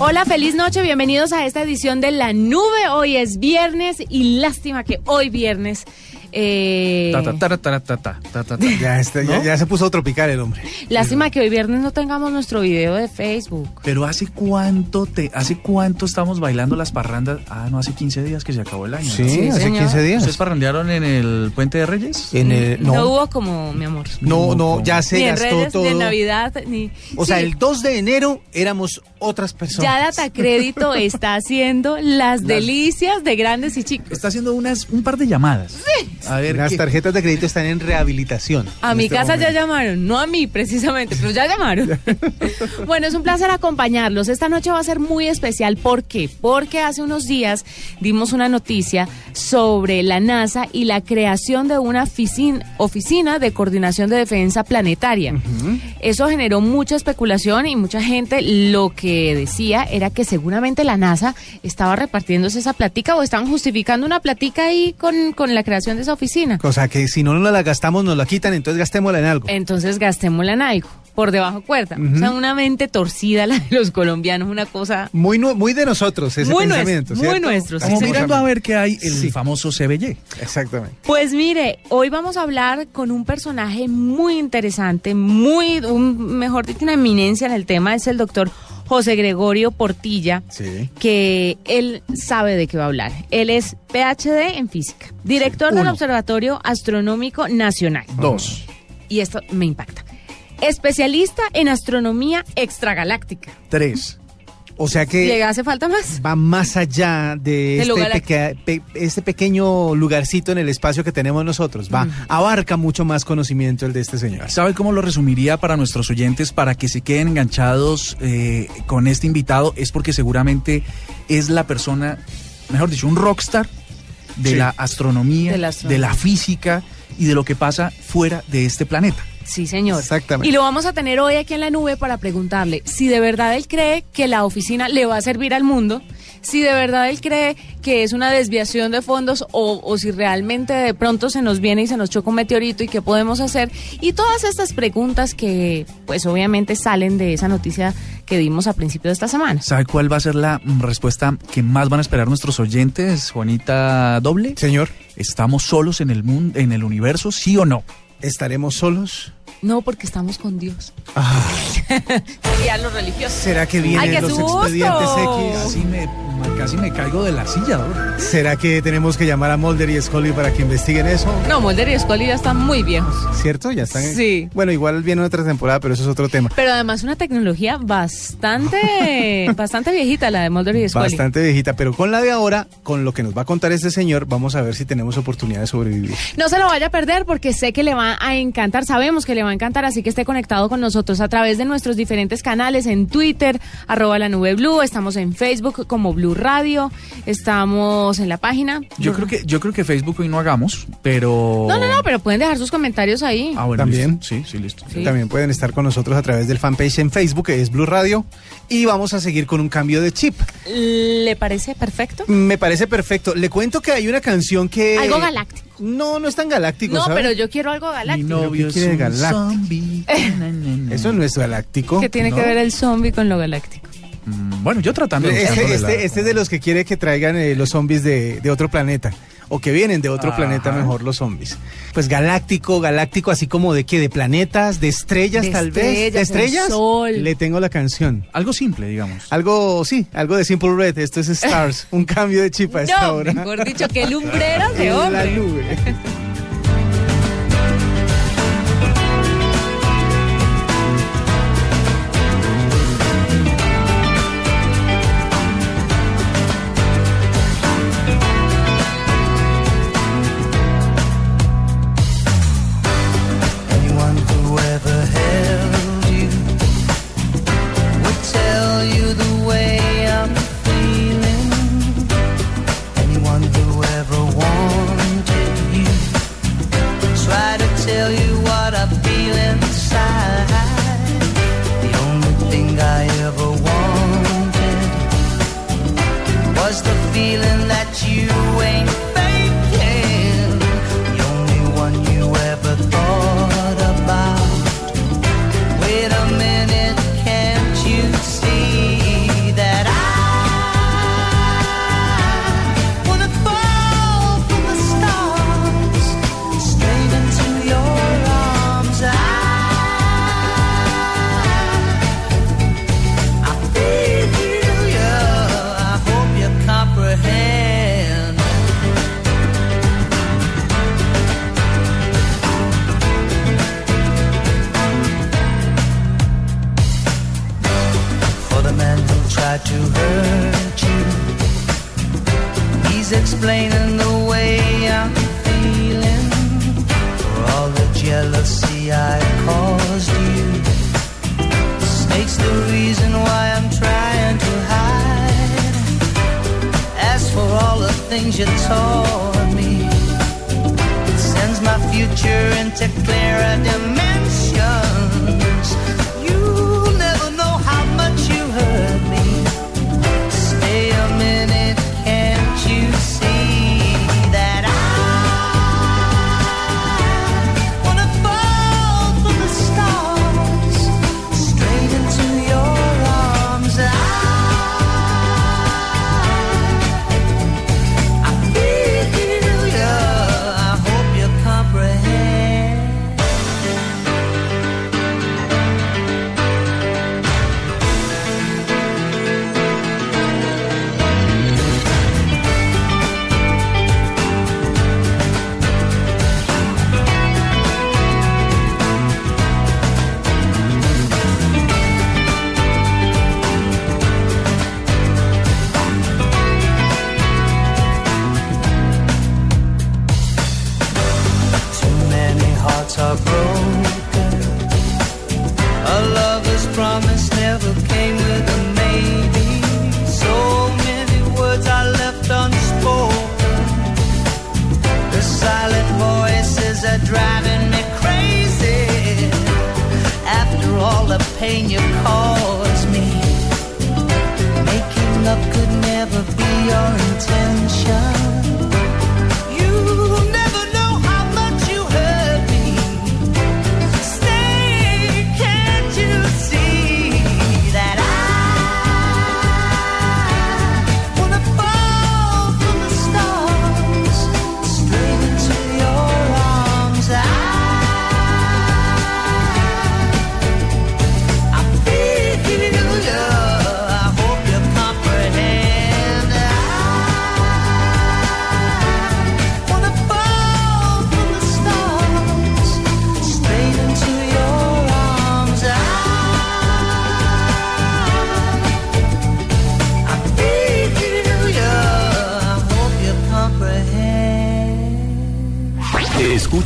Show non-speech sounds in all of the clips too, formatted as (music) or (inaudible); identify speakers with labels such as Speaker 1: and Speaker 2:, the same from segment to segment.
Speaker 1: Hola, feliz noche, bienvenidos a esta edición de La Nube. Hoy es viernes y lástima que hoy viernes... Eh...
Speaker 2: Ya, ya, se puso tropical el hombre.
Speaker 1: Lástima que hoy viernes no tengamos nuestro video de Facebook.
Speaker 3: Pero hace cuánto te, hace cuánto estamos bailando las parrandas. Ah, no, hace 15 días que se acabó el año. Sí, ¿no?
Speaker 2: sí hace
Speaker 1: señor.
Speaker 2: 15 días.
Speaker 3: ¿Ustedes parrandearon en el Puente de Reyes?
Speaker 2: En el,
Speaker 1: no.
Speaker 2: no
Speaker 1: hubo como, mi amor.
Speaker 2: No, no, ya se
Speaker 1: ni
Speaker 2: gastó todo.
Speaker 1: Ni en Navidad, ni.
Speaker 2: O sea, el 2 de enero éramos otras personas.
Speaker 1: Ya Data Crédito (laughs) está haciendo las, delicias de grandes y chicos.
Speaker 3: Está haciendo unas, un par de llamadas. Sí. A ver,
Speaker 2: Las
Speaker 3: ¿qué?
Speaker 2: tarjetas de crédito están en rehabilitación.
Speaker 1: A
Speaker 2: en
Speaker 1: mi
Speaker 2: este
Speaker 1: casa ya llamaron, no a mí precisamente, pero ya llamaron. (laughs) bueno, es un placer acompañarlos. Esta noche va a ser muy especial. ¿Por qué? Porque hace unos días dimos una noticia sobre la NASA y la creación de una oficina, oficina de coordinación de defensa planetaria. Eso generó mucha especulación y mucha gente lo que decía era que seguramente la NASA estaba repartiéndose esa platica o estaban justificando una platica ahí con, con la creación de esa oficina.
Speaker 2: Cosa que si no nos la gastamos, nos la quitan, entonces gastémosla en algo.
Speaker 1: Entonces gastémosla en algo, por debajo cuerda. O sea, una mente torcida la de los colombianos, una cosa
Speaker 2: Muy, nu- muy de nosotros ese
Speaker 1: Muy
Speaker 2: pensamiento,
Speaker 1: nuestro, muy nuestro, sí,
Speaker 3: Como mirando a ver qué hay el
Speaker 2: Sí.
Speaker 3: famoso CBY.
Speaker 2: Exactamente.
Speaker 1: Pues mire, hoy vamos a hablar con un personaje muy interesante, muy, un, mejor dicho, una eminencia en el tema, es el doctor José Gregorio Portilla,
Speaker 2: Sí.
Speaker 1: que él sabe de qué va a hablar. Él es PhD en física, director del. Observatorio Astronómico Nacional.
Speaker 3: Dos.
Speaker 1: Y esto me impacta. Especialista en astronomía extragaláctica.
Speaker 3: Tres.
Speaker 2: O sea que
Speaker 1: ¿Le hace falta más?
Speaker 2: va más allá de este, peque- pe- este pequeño lugarcito en el espacio que tenemos nosotros. Va, abarca mucho más conocimiento el de este señor.
Speaker 3: ¿Sabe cómo lo resumiría para nuestros oyentes para que se queden enganchados eh, con este invitado? Es porque seguramente es la persona, mejor dicho, un rockstar de
Speaker 2: Sí.
Speaker 3: la astronomía,
Speaker 1: De la astronomía.
Speaker 3: de la física y de lo que pasa fuera de este planeta.
Speaker 1: Sí, señor.
Speaker 2: Exactamente.
Speaker 1: Y lo vamos a tener hoy aquí en la nube para preguntarle si de verdad él cree que la oficina le va a servir al mundo, si de verdad él cree que es una desviación de fondos o, o si realmente de pronto se nos viene y se nos choca un meteorito y qué podemos hacer. Y todas estas preguntas que pues obviamente salen de esa noticia que dimos a principio de esta semana.
Speaker 3: ¿Sabe cuál va a ser la mm, respuesta que más van a esperar nuestros oyentes, Juanita Doble?
Speaker 2: Señor,
Speaker 3: ¿Estamos solos en el mundo, en el universo, sí o no?
Speaker 2: ¿Estaremos solos?
Speaker 1: No, porque estamos con Dios. (laughs) y a los religiosos.
Speaker 4: ¿Será que
Speaker 1: Ay,
Speaker 4: vienen
Speaker 1: qué
Speaker 4: los
Speaker 1: susto.
Speaker 4: expedientes X?
Speaker 3: Casi me, casi me caigo de la silla. ¿no?
Speaker 4: ¿Será que tenemos que llamar a Mulder y Scully para que investiguen eso?
Speaker 1: No, Mulder y Scully ya están muy viejos.
Speaker 4: ¿Cierto? Ya están.
Speaker 1: Sí.
Speaker 4: Bueno, igual viene otra temporada, pero eso es otro tema.
Speaker 1: Pero además una tecnología bastante, (laughs) bastante viejita la de Mulder y Scully.
Speaker 4: Bastante viejita, pero con la de ahora, con lo que nos va a contar este señor, vamos a ver si tenemos oportunidad de sobrevivir.
Speaker 1: No se lo vaya a perder porque sé que le va a encantar, sabemos que le va a encantar, así que esté conectado con nosotros a través de nuestros diferentes canales en Twitter, arroba la nube blue, estamos en Facebook como Blue Radio, estamos en la página.
Speaker 3: Yo creo que yo creo que Facebook hoy no hagamos, pero
Speaker 1: No, no, no, pero pueden dejar sus comentarios ahí.
Speaker 3: Ah, bueno,
Speaker 4: También.
Speaker 3: listo. Sí, sí, listo.
Speaker 1: Sí.
Speaker 4: También pueden estar con nosotros a través del fanpage en Facebook, que es Blue Radio, y vamos a seguir con un cambio de chip.
Speaker 1: ¿Le parece perfecto?
Speaker 4: Me parece perfecto. Le cuento que hay una canción que...
Speaker 1: Algo galáctico.
Speaker 4: No, no es tan galáctico,
Speaker 1: No,
Speaker 4: ¿sabe?
Speaker 1: pero yo quiero algo
Speaker 3: Mi
Speaker 1: galáctico.
Speaker 3: novio
Speaker 4: ¿Qué
Speaker 3: es
Speaker 4: quiere
Speaker 3: un
Speaker 4: galáctico?
Speaker 3: zombie. (laughs)
Speaker 4: Eso no es galáctico.
Speaker 1: ¿Qué tiene
Speaker 4: ¿no?
Speaker 1: que ver el zombie con lo galáctico?
Speaker 3: Mm, Bueno, yo tratando de
Speaker 4: Este,
Speaker 3: la-
Speaker 4: este, este es de los que quiere que traigan eh, los zombies de, de otro planeta. O que vienen de otro
Speaker 3: Ajá.
Speaker 4: planeta mejor los zombies. Pues galáctico, galáctico, así como de qué, de planetas, de estrellas
Speaker 1: De
Speaker 4: tal vez. ¿De
Speaker 1: estrellas,
Speaker 4: estrellas?
Speaker 1: el sol.
Speaker 4: Le tengo la canción.
Speaker 3: Algo simple, digamos.
Speaker 4: Algo, sí, algo de Simple Red. Esto es Stars. (laughs) un cambio de chip a esta
Speaker 1: No,
Speaker 4: hora.
Speaker 1: mejor dicho, (laughs) lumbreras de
Speaker 4: En la
Speaker 1: hombre.
Speaker 4: nube.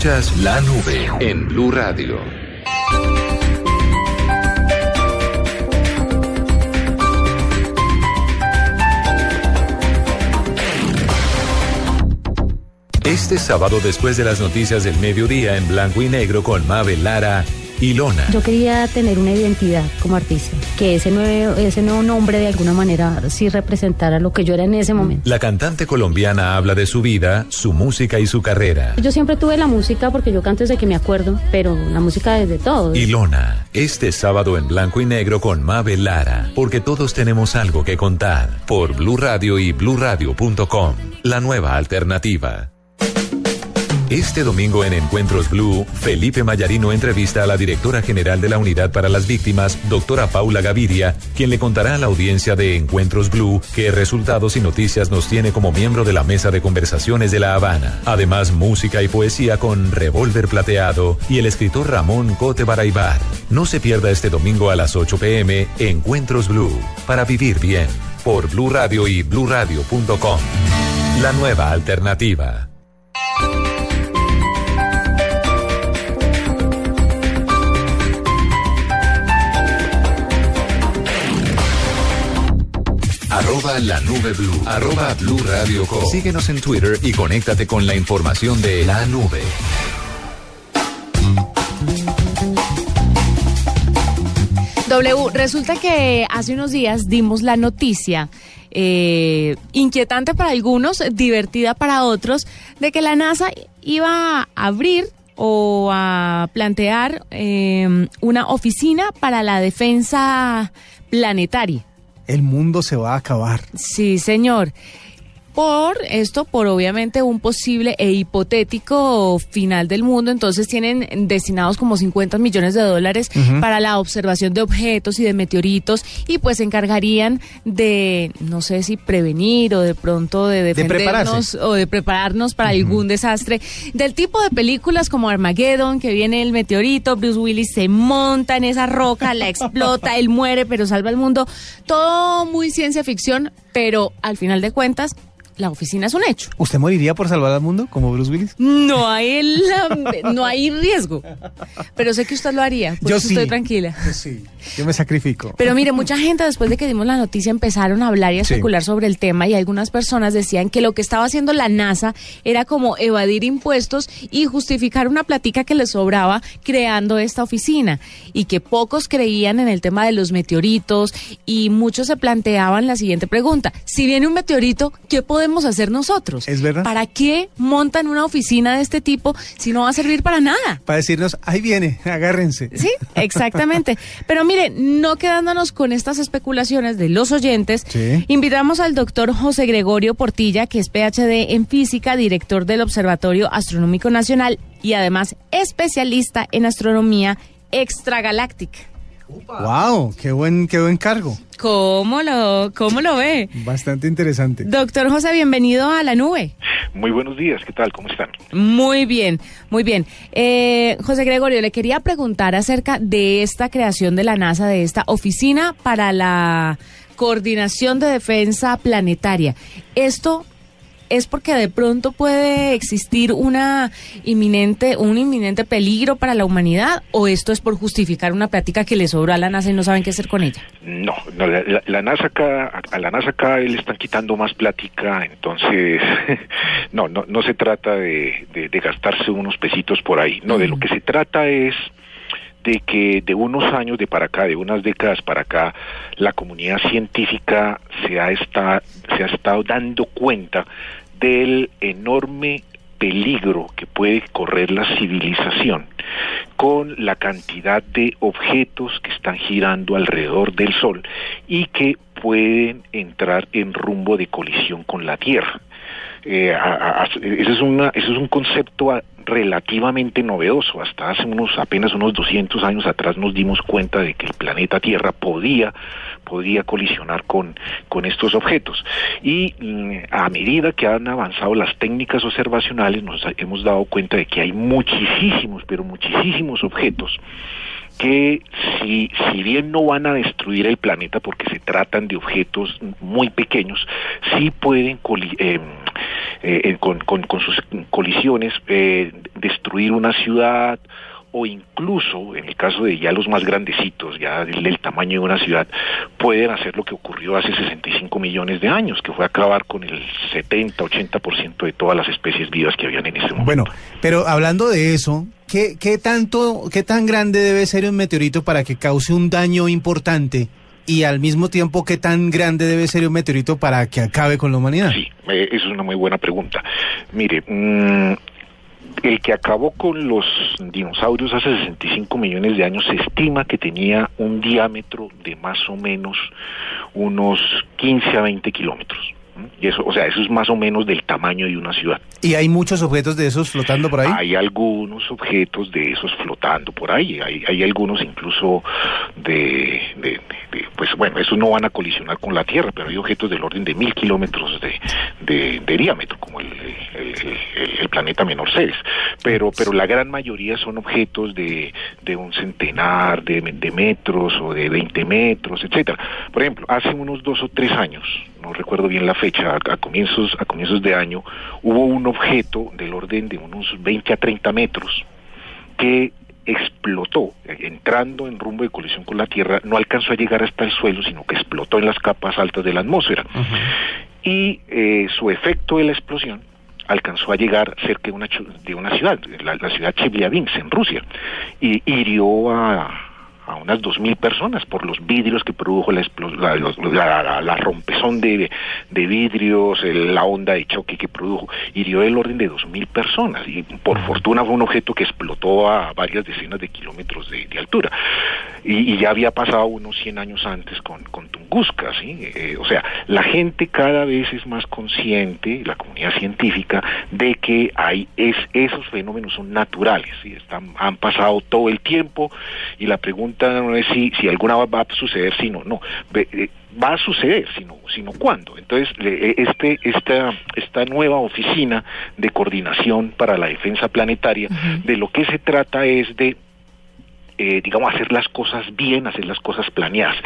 Speaker 5: La nube en Blue Radio. Este sábado después de las noticias del mediodía en blanco y negro con Mabel Lara y Lona.
Speaker 6: Yo quería tener una identidad como artista, que ese nuevo, ese nuevo nombre de alguna manera sí representara lo que yo era en ese momento.
Speaker 5: La cantante colombiana habla de su vida, su música y su carrera.
Speaker 6: Yo siempre tuve la música porque yo canto desde que me acuerdo, pero la música desde todo.
Speaker 5: Y Lona, este sábado en blanco y negro con Mabel Lara, porque todos tenemos algo que contar. Por Blue Radio y bluradio.com, la nueva alternativa. Este domingo en Encuentros Blue, Felipe Mayarino entrevista a la directora general de la Unidad para las Víctimas, doctora Paula Gaviria, quien le contará a la audiencia de Encuentros Blue qué resultados y noticias nos tiene como miembro de la mesa de conversaciones de La Habana. Además, música y poesía con Revólver Plateado y el escritor Ramón Cote Baraibar. No se pierda este domingo a las 8 pm Encuentros Blue, para vivir bien, por Blue Radio y bluradio.com. La nueva alternativa. Arroba la nube blue. Arroba blue radio com. Síguenos en Twitter y conéctate con la información de la nube.
Speaker 1: W, resulta que hace unos días dimos la noticia, eh, inquietante para algunos, divertida para otros, de que la NASA iba a abrir o a plantear eh, una oficina para la defensa planetaria.
Speaker 2: El mundo se va a acabar.
Speaker 1: Sí, señor. Por esto, por obviamente un posible e hipotético final del mundo, entonces tienen destinados como 50 millones de dólares para la observación de objetos y de meteoritos y pues se encargarían de, no sé si prevenir o de pronto de defendernos o de prepararnos para algún desastre. Del tipo de películas como Armageddon, que viene el meteorito, Bruce Willis se monta en esa roca, la explota, (laughs) él muere pero salva al mundo. Todo muy ciencia ficción, pero al final de cuentas la oficina es un hecho.
Speaker 2: ¿Usted moriría por salvar al mundo como Bruce Willis?
Speaker 1: No hay, (laughs) no hay riesgo. Pero sé que usted lo haría. Por
Speaker 2: Yo
Speaker 1: eso
Speaker 2: sí.
Speaker 1: estoy tranquila.
Speaker 2: Yo sí. Yo me sacrifico.
Speaker 1: Pero mire, mucha gente después de que dimos la noticia empezaron a hablar y a
Speaker 2: Sí.
Speaker 1: especular sobre el tema y algunas personas decían que lo que estaba haciendo la NASA era como evadir impuestos y justificar una platica que les sobraba creando esta oficina y que pocos creían en el tema de los meteoritos y muchos se planteaban la siguiente pregunta, si viene un meteorito, ¿qué podemos hacer nosotros?
Speaker 2: ¿Es verdad?
Speaker 1: ¿Para qué montan una oficina de este tipo si no va a servir para nada?
Speaker 2: Para decirnos, ahí viene, (laughs) agárrense.
Speaker 1: Sí, exactamente. Pero mire, no quedándonos con estas especulaciones de los oyentes,
Speaker 2: Sí.
Speaker 1: invitamos al doctor José Gregorio Portilla, que es PhD en física, director del Observatorio Astronómico Nacional y además especialista en astronomía extragaláctica.
Speaker 2: Wow, qué buen, qué buen cargo.
Speaker 1: ¿Cómo lo, cómo lo ve?
Speaker 2: Bastante interesante.
Speaker 1: Doctor José, bienvenido a la nube.
Speaker 7: Muy buenos días, ¿qué tal? ¿Cómo están?
Speaker 1: Muy bien, muy bien. Eh, José Gregorio, le quería preguntar acerca de esta creación de la NASA, de esta oficina para la coordinación de defensa planetaria. Esto es porque de pronto puede existir una inminente, un inminente peligro para la humanidad o esto es por justificar una práctica que le sobra a la NASA y no saben qué hacer con ella.
Speaker 7: No, no, la, la- la NASA acá, a la NASA acá le están quitando más plática, entonces (laughs) no, no, no se trata de, de- de gastarse unos pesitos por ahí, no, de lo que se trata es de que de unos años de para acá, de unas décadas para acá, la comunidad científica se ha, esta- se ha estado dando cuenta del enorme peligro que puede correr la civilización con la cantidad de objetos que están girando alrededor del Sol y que pueden entrar en rumbo de colisión con la Tierra. Eh, ese, es una, ese es un concepto relativamente novedoso. Hasta hace unos apenas unos 200 años atrás nos dimos cuenta de que el planeta Tierra podía podía colisionar con, con estos objetos. Y mm, a medida que han avanzado las técnicas observacionales, nos hemos dado cuenta de que hay muchísimos, pero muchísimos objetos que si, si bien no van a destruir el planeta porque se tratan de objetos muy pequeños, sí pueden eh, eh, con, con- con sus colisiones, eh, destruir una ciudad o incluso, en el caso de ya los más grandecitos, ya del, del tamaño de una ciudad, pueden hacer lo que ocurrió hace 65 millones de años, que fue acabar con el 70-80% de todas las especies vivas que habían en ese momento.
Speaker 2: Bueno, pero hablando de eso, ¿qué, qué tanto, qué tan grande debe ser un meteorito para que cause un daño importante? Y al mismo tiempo, ¿qué tan grande debe ser un meteorito para que acabe con la humanidad?
Speaker 7: Sí, eh, es una muy buena pregunta. Mire, mm, el que acabó con los dinosaurios hace 65 millones de años se estima que tenía un diámetro de más o menos unos 15 a 20 kilómetros. ¿M? Y eso, o sea, eso es más o menos del tamaño de una ciudad.
Speaker 2: ¿Y hay muchos objetos de esos flotando por ahí?
Speaker 7: Hay algunos objetos de esos flotando por ahí, hay, hay algunos incluso de, de- de- pues bueno, esos no van a colisionar con la Tierra, pero hay objetos del orden de mil kilómetros de, de- de diámetro, como el, el- el- el planeta menor Ceres. Pero, pero la gran mayoría son objetos de, de un centenar de, de metros o de 20 metros, etcétera. Por ejemplo, hace unos dos o tres años, no recuerdo bien la fecha, a, a comienzos, a comienzos de año, hubo un objeto del orden de unos 20 a 30 metros que explotó, eh, entrando en rumbo de colisión con la Tierra, no alcanzó a llegar hasta el suelo, sino que explotó en las capas altas de la atmósfera. Y eh, su efecto de la explosión alcanzó a llegar cerca de una, de una ciudad, la, la ciudad Chelyabinsk, en Rusia, y hirió a, a unas 2.000 personas por los vidrios que produjo la, la, la- la- la rompezón de, de vidrios, el- la onda de choque que produjo, hirió el orden de 2.000 personas y por fortuna fue un objeto que explotó a varias decenas de kilómetros de, de altura y, y ya había pasado unos 100 años antes con, con Tunguska, ¿sí? Eh, o sea, la gente cada vez es más consciente, la comunidad científica, de que hay es, esos fenómenos son naturales, ¿sí? Están, han pasado todo el tiempo y la pregunta no es si, si alguna va a suceder, sino no. Eh, va a suceder, sino, sino cuándo. Entonces, eh, este, esta, esta nueva oficina de coordinación para la defensa planetaria, de lo que se trata es de eh, digamos, hacer las cosas bien, hacer las cosas planeadas,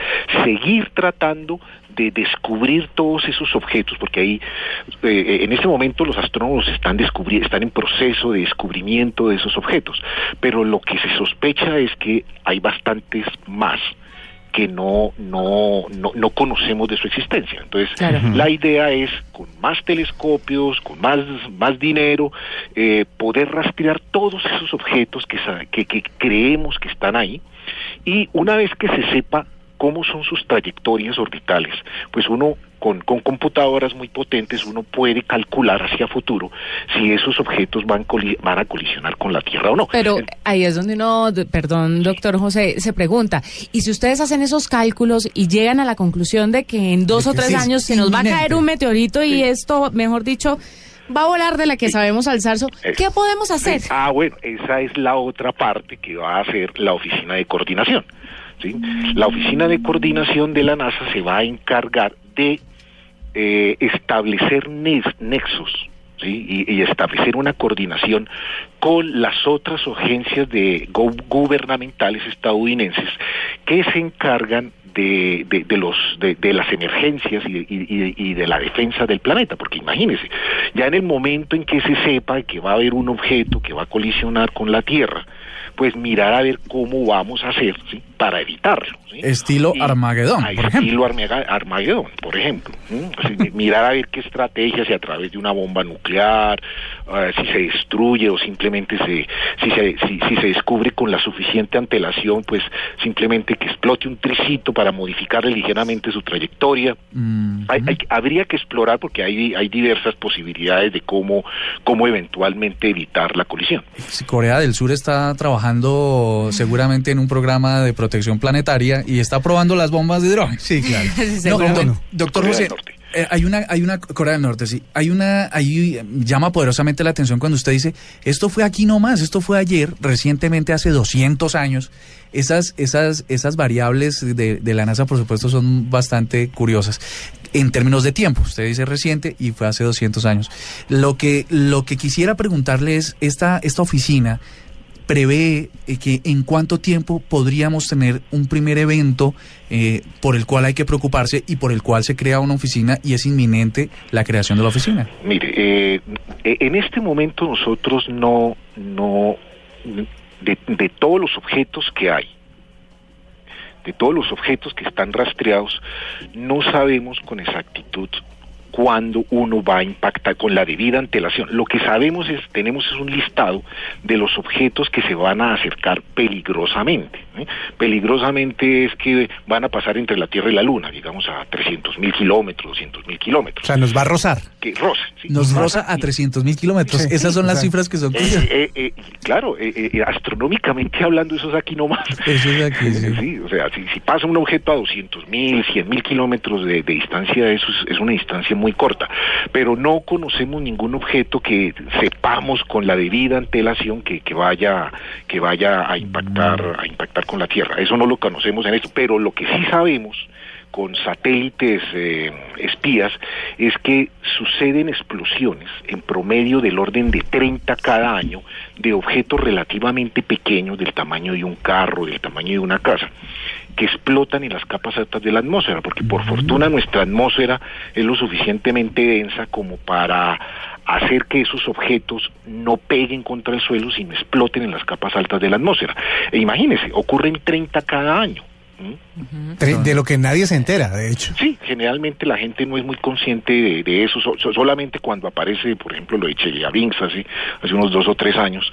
Speaker 7: seguir tratando de descubrir todos esos objetos, porque ahí, eh, en este momento los astrónomos están, están en proceso de descubrimiento de esos objetos, pero lo que se sospecha es que hay bastantes más que no, no, no, no conocemos de su existencia. Entonces,
Speaker 1: Claro.
Speaker 7: la idea es, con más telescopios, con más, más dinero, eh, poder rastrear todos esos objetos que, que, que creemos que están ahí. Y una vez que se sepa cómo son sus trayectorias orbitales, pues uno con, con computadoras muy potentes uno puede calcular hacia futuro si esos objetos van, coli- van a colisionar con la Tierra o no.
Speaker 1: Pero ahí es donde uno, perdón, doctor José, se pregunta, y si ustedes hacen esos cálculos y llegan a la conclusión de que en dos o tres
Speaker 2: sí
Speaker 1: años se nos va a caer un meteorito y esto, mejor dicho, va a volar de la que sabemos al zarzo,
Speaker 7: Eso.
Speaker 1: ¿qué podemos hacer?
Speaker 7: Sí. Ah, bueno, esa es la otra parte que va a hacer la oficina de coordinación. La oficina de coordinación de la NASA se va a encargar de eh, establecer nexos y, y establecer una coordinación con las otras agencias de gubernamentales estadounidenses que se encargan de, de, de los de, de las emergencias y de, y- y- y de la defensa del planeta porque imagínense ya en el momento en que se sepa que va a haber un objeto que va a colisionar con la Tierra pues mirar a ver cómo vamos a hacer ¿sí? para evitarlo ¿sí?
Speaker 3: Estilo
Speaker 7: Y-
Speaker 3: Armagedón, por ejemplo.
Speaker 7: estilo Armaga- Armagedón, por ejemplo. mirar a ver qué estrategia, si a través de una bomba nuclear, si se destruye o simplemente se, si, se, si, si se descubre con la suficiente antelación, pues simplemente que explote un tricito para modificarle ligeramente su trayectoria.
Speaker 3: Mm,
Speaker 7: Hay- hay- habría que explorar porque hay, hay diversas posibilidades de cómo, cómo eventualmente evitar la colisión.
Speaker 3: Corea del Sur está trabajando seguramente en un programa de protección planetaria y está probando las bombas de hidrógeno.
Speaker 2: Sí, claro. (laughs)
Speaker 1: Sí,
Speaker 3: No, doctor José. Eh, hay una, hay una Corea del Norte, sí, hay una, ahí eh, llama poderosamente la atención cuando usted dice, esto fue aquí nomás, esto fue ayer, recientemente hace 200 años. Esas, esas, esas variables de, de la NASA, por supuesto, son bastante curiosas en términos de tiempo. Usted dice reciente y fue hace 200 años. Lo que, lo que quisiera preguntarle es esta, esta oficina prevé eh, que en cuánto tiempo podríamos tener un primer evento eh, por el cual hay que preocuparse y por el cual se crea una oficina y es inminente la creación de la oficina.
Speaker 7: Mire, eh, eh, en este momento nosotros no, no, de, de todos los objetos que hay, de todos los objetos que están rastreados, no sabemos con exactitud cuándo uno va a impactar con la debida antelación. Lo que sabemos es, tenemos es un listado de los objetos que se van a acercar peligrosamente. ¿Eh? Peligrosamente es que van a pasar entre la Tierra y la Luna, digamos a 300 mil kilómetros, 200 mil
Speaker 2: O
Speaker 7: kilómetros.
Speaker 2: sea, nos va a rozar.
Speaker 7: Que rosa, sí.
Speaker 3: Nos roza a 300 mil kilómetros.
Speaker 2: Sí,
Speaker 3: Esas son las cifras que son
Speaker 7: Eh,
Speaker 3: tuyas.
Speaker 7: eh, eh, claro, eh, eh, astronómicamente hablando, eso es aquí nomás.
Speaker 3: Eso es aquí, sí.
Speaker 7: Sí, o sea, si, si pasa un objeto a 200 mil, 100 mil kilómetros de, de distancia, eso es, es una distancia muy corta. Pero no conocemos ningún objeto que sepamos con la debida antelación que, que vaya que vaya a impactar a impactar con la Tierra. Eso no lo conocemos en esto, pero lo que sí sabemos con satélites eh, espías es que suceden explosiones en promedio del orden de 30 cada año de objetos relativamente pequeños del tamaño de un carro, del tamaño de una casa que explotan en las capas altas de la atmósfera, porque por fortuna nuestra atmósfera es lo suficientemente densa como para hacer que esos objetos no peguen contra el suelo, sino exploten en las capas altas de la atmósfera. E imagínense, ocurren 30 cada año.
Speaker 2: De lo que nadie se entera, de hecho.
Speaker 7: Sí, generalmente la gente no es muy consciente de, de eso, so- so- solamente cuando aparece, por ejemplo, lo de Chelyabinsk hace, hace unos dos o tres años,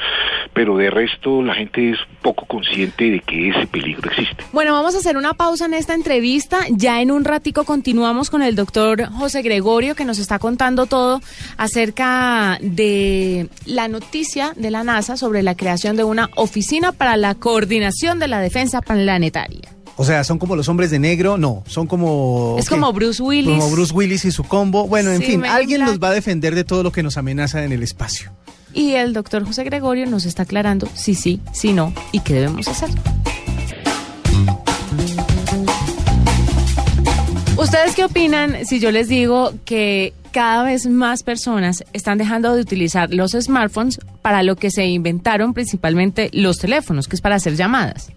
Speaker 7: pero de resto la gente es poco consciente de que ese peligro existe.
Speaker 1: Bueno, vamos a hacer una pausa en esta entrevista. Ya en un ratico continuamos con el doctor José Gregorio, que nos está contando todo acerca de la noticia de la NASA sobre la creación de una oficina para la coordinación de la defensa planetaria.
Speaker 2: O sea, son como los hombres de negro, no, son como...
Speaker 1: Es
Speaker 2: ¿qué?
Speaker 1: como Bruce Willis.
Speaker 2: Como Bruce Willis y su combo. Bueno, en
Speaker 1: Sí,
Speaker 2: fin, alguien nos va a defender de todo lo que nos amenaza en el espacio.
Speaker 1: Y el doctor José Gregorio nos está aclarando si sí, si no y qué debemos hacer. ¿Ustedes qué opinan si yo les digo que cada vez más personas están dejando de utilizar los smartphones para lo que se inventaron principalmente los teléfonos, que es para hacer llamadas?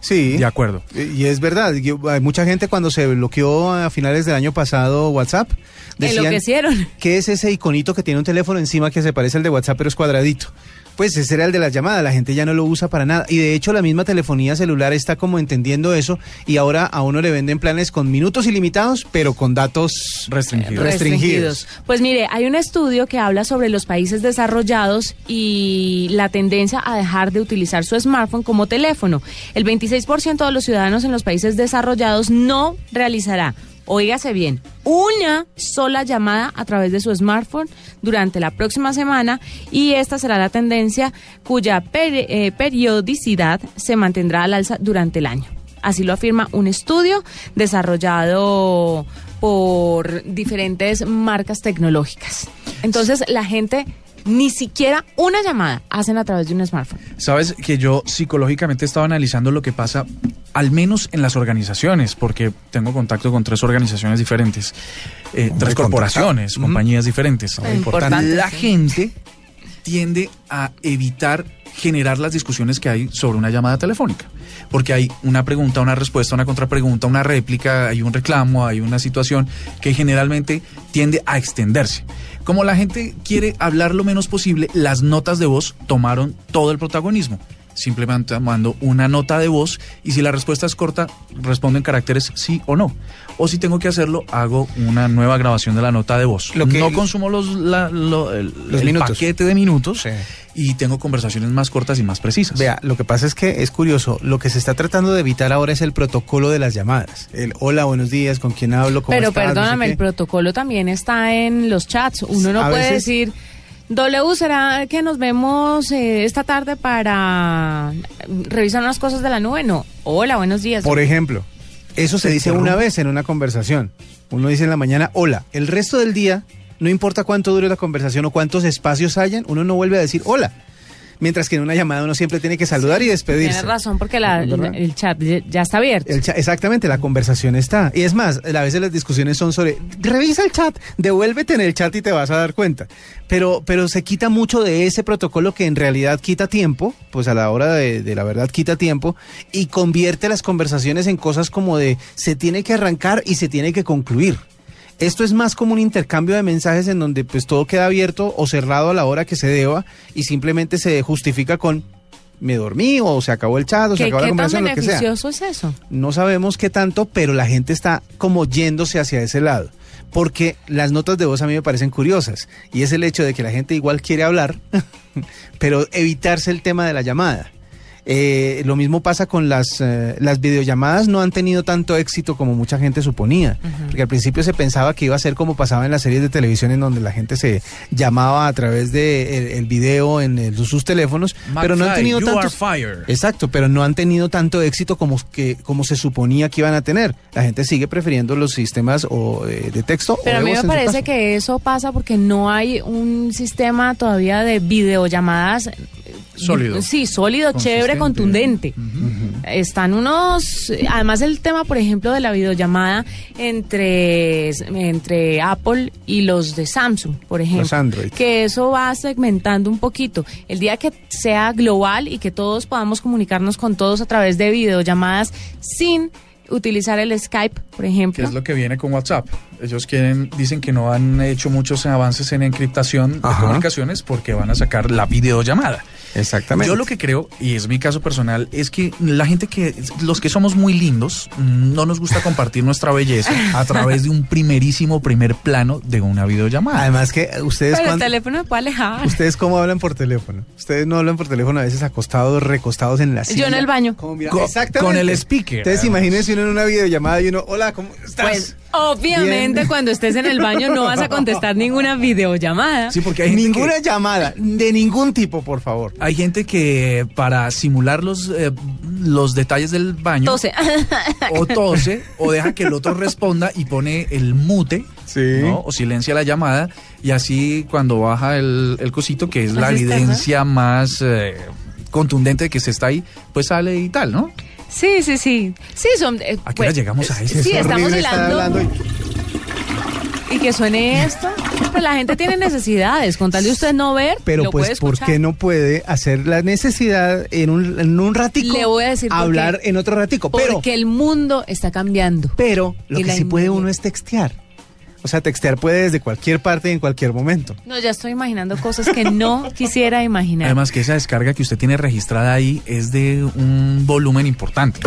Speaker 2: Sí.
Speaker 3: De acuerdo.
Speaker 2: Y es verdad, yo- hay mucha gente cuando se bloqueó a finales del año pasado WhatsApp, decían,
Speaker 1: Enloquecieron.
Speaker 2: ¿qué es ese iconito que tiene un teléfono encima que se parece al de WhatsApp pero es cuadradito? Pues ese era el de las llamadas, la gente ya no lo usa para nada. Y de hecho la misma telefonía celular está como entendiendo eso y ahora a uno le venden planes con minutos ilimitados pero con datos
Speaker 3: Restringidos.
Speaker 2: restringidos.
Speaker 1: Pues mire, hay un estudio que habla sobre los países desarrollados y la tendencia a dejar de utilizar su smartphone como teléfono. El 26% de los ciudadanos en los países desarrollados no realizará, oígase bien, una sola llamada a través de su smartphone durante la próxima semana y esta será la tendencia cuya eh, periodicidad se mantendrá al alza durante el año. Así lo afirma un estudio desarrollado por diferentes marcas tecnológicas. Entonces la gente ni siquiera una llamada hacen a través de un smartphone.
Speaker 3: Sabes que yo psicológicamente estaba analizando lo que pasa, al menos en las organizaciones, porque tengo contacto con tres organizaciones diferentes, eh, tres corporaciones, compañías diferentes.
Speaker 1: Importante,
Speaker 3: La gente tiende a evitar generar las discusiones que hay sobre una llamada telefónica. Porque hay una pregunta, una respuesta, una contrapregunta, una réplica, hay un reclamo, hay una situación que generalmente tiende a extenderse. Como la gente quiere hablar lo menos posible, las notas de voz tomaron todo el protagonismo. Simplemente mando una nota de voz y si la respuesta es corta, respondo en caracteres sí o no. O si tengo que hacerlo, hago una nueva grabación de la nota de voz.
Speaker 2: Lo que-
Speaker 3: no consumo los, la- lo- el,
Speaker 2: Los
Speaker 3: el
Speaker 2: minutos.
Speaker 3: paquete de minutos
Speaker 2: Sí.
Speaker 3: y tengo conversaciones más cortas y más precisas.
Speaker 2: Vea, lo que pasa es que es curioso, lo que se está tratando de evitar ahora es el protocolo de las llamadas. El hola, buenos días, con quién hablo, cómo
Speaker 1: Pero
Speaker 2: estás, no sé
Speaker 1: perdóname, el protocolo también está en los chats. Uno no
Speaker 2: A
Speaker 1: puede
Speaker 2: veces-
Speaker 1: decir, W, ¿será que nos vemos eh, esta tarde para revisar unas cosas de la nube? No. Hola, buenos días.
Speaker 2: Por ejemplo, eso se dice una vez en una conversación. Uno dice en la mañana, hola. El resto del día, no importa cuánto dure la conversación o cuántos espacios hayan, uno no vuelve a decir hola. Mientras que en una llamada uno siempre tiene que saludar y despedirse.
Speaker 1: Tienes razón, porque la- el chat ya- está abierto.
Speaker 2: El exactamente, la conversación está. Y es más, a veces las discusiones son sobre, revisa el chat, devuélvete en el chat y te vas a dar cuenta. Pero, pero se quita mucho de ese protocolo que en realidad quita tiempo, pues a la hora de, de la verdad quita tiempo, y convierte las conversaciones en cosas como de se tiene que arrancar y se tiene que concluir. Esto es más como un intercambio de mensajes en donde pues todo queda abierto o cerrado a la hora que se deba y simplemente se justifica con me dormí o se acabó el chat o se
Speaker 1: ¿Qué,
Speaker 2: acabó la
Speaker 1: qué tan
Speaker 2: conversación, lo que sea.
Speaker 1: beneficioso es eso?
Speaker 2: No sabemos qué tanto, pero la gente está como yéndose hacia ese lado. Porque las notas de voz a mí me parecen curiosas. Y es el hecho de que la gente igual quiere hablar, (laughs) pero evitarse el tema de la llamada. Eh, lo mismo pasa con las, eh, las videollamadas, no han tenido tanto éxito como mucha gente suponía. Porque al principio se pensaba que iba a ser como pasaba en las series de televisión, en donde la gente se llamaba a través de el, el video en el- sus teléfonos, pero no han tenido tanto. Exacto, pero no han tenido tanto éxito como, que, como se suponía que iban a tener. La gente sigue prefiriendo los sistemas o, eh, de texto. o
Speaker 1: Pero a mí me parece que eso pasa porque no hay un sistema todavía de videollamadas.
Speaker 3: Sólido.
Speaker 1: Sí, sólido, chévere, contundente. Están unos, además el tema, por ejemplo, de la videollamada entre, entre Apple y los de Samsung, por ejemplo.
Speaker 2: Los Android.
Speaker 1: Que eso va segmentando un poquito. El día que sea global y que todos podamos comunicarnos con todos a través de videollamadas sin utilizar el Skype, por
Speaker 3: que
Speaker 1: ejemplo.
Speaker 3: es lo que viene con WhatsApp. Ellos quieren, dicen que no han hecho muchos avances en encriptación de
Speaker 2: Ajá.
Speaker 3: comunicaciones porque van a sacar la videollamada.
Speaker 2: Exactamente.
Speaker 3: Yo lo que creo, y es mi caso personal, es que la gente que, los que somos muy lindos, no nos gusta compartir nuestra belleza a través de un primerísimo primer plano de una videollamada.
Speaker 2: Además que ustedes
Speaker 1: Pero el
Speaker 2: cuando...
Speaker 1: teléfono me puede alejar.
Speaker 2: ¿Ustedes cómo hablan por teléfono? Ustedes no hablan por teléfono a veces acostados, recostados en la silla.
Speaker 1: Yo en el baño.
Speaker 2: Como mira-
Speaker 3: Co-
Speaker 2: Exactamente.
Speaker 3: con el speaker, además.
Speaker 2: imagínense uno en una videollamada y uno, hola, ¿cómo estás?
Speaker 1: Pues obviamente
Speaker 2: Bien.
Speaker 1: cuando estés en el baño no vas a contestar ninguna videollamada.
Speaker 3: Sí, porque hay gente
Speaker 2: Ninguna
Speaker 3: que-
Speaker 2: llamada, de ningún tipo, por favor.
Speaker 3: Hay gente que para simular los, eh, los detalles del baño
Speaker 1: Tose. (laughs)
Speaker 3: o tose o deja que el otro responda y pone el mute
Speaker 2: Sí.
Speaker 3: ¿no? o silencia la llamada y así cuando baja el, el cosito que es la
Speaker 1: Así está, ¿no?
Speaker 3: evidencia más eh, contundente de que se está ahí pues sale y tal ¿no?
Speaker 1: Sí, sí, sí. Sí, son. eh,
Speaker 3: ¿A qué hora
Speaker 1: pues,
Speaker 3: llegamos a ese?
Speaker 1: Sí,
Speaker 2: Es
Speaker 1: estamos hilando.
Speaker 2: hablando
Speaker 1: Y que suene esto. Pues la gente tiene necesidades. Con tal de usted no ver,
Speaker 2: Pero
Speaker 1: lo puede
Speaker 2: pues, ¿por qué no puede hacer la necesidad en un, en un ratico?
Speaker 1: Le voy a decir
Speaker 2: Hablar en otro ratico. Pero,
Speaker 1: Porque el mundo está cambiando.
Speaker 2: pero lo que sí puede uno es textear. O sea, textear puede desde cualquier parte y en cualquier momento.
Speaker 1: No, ya estoy imaginando cosas que no (laughs) quisiera imaginar.
Speaker 3: además que esa descarga que usted tiene registrada ahí es de un volumen importante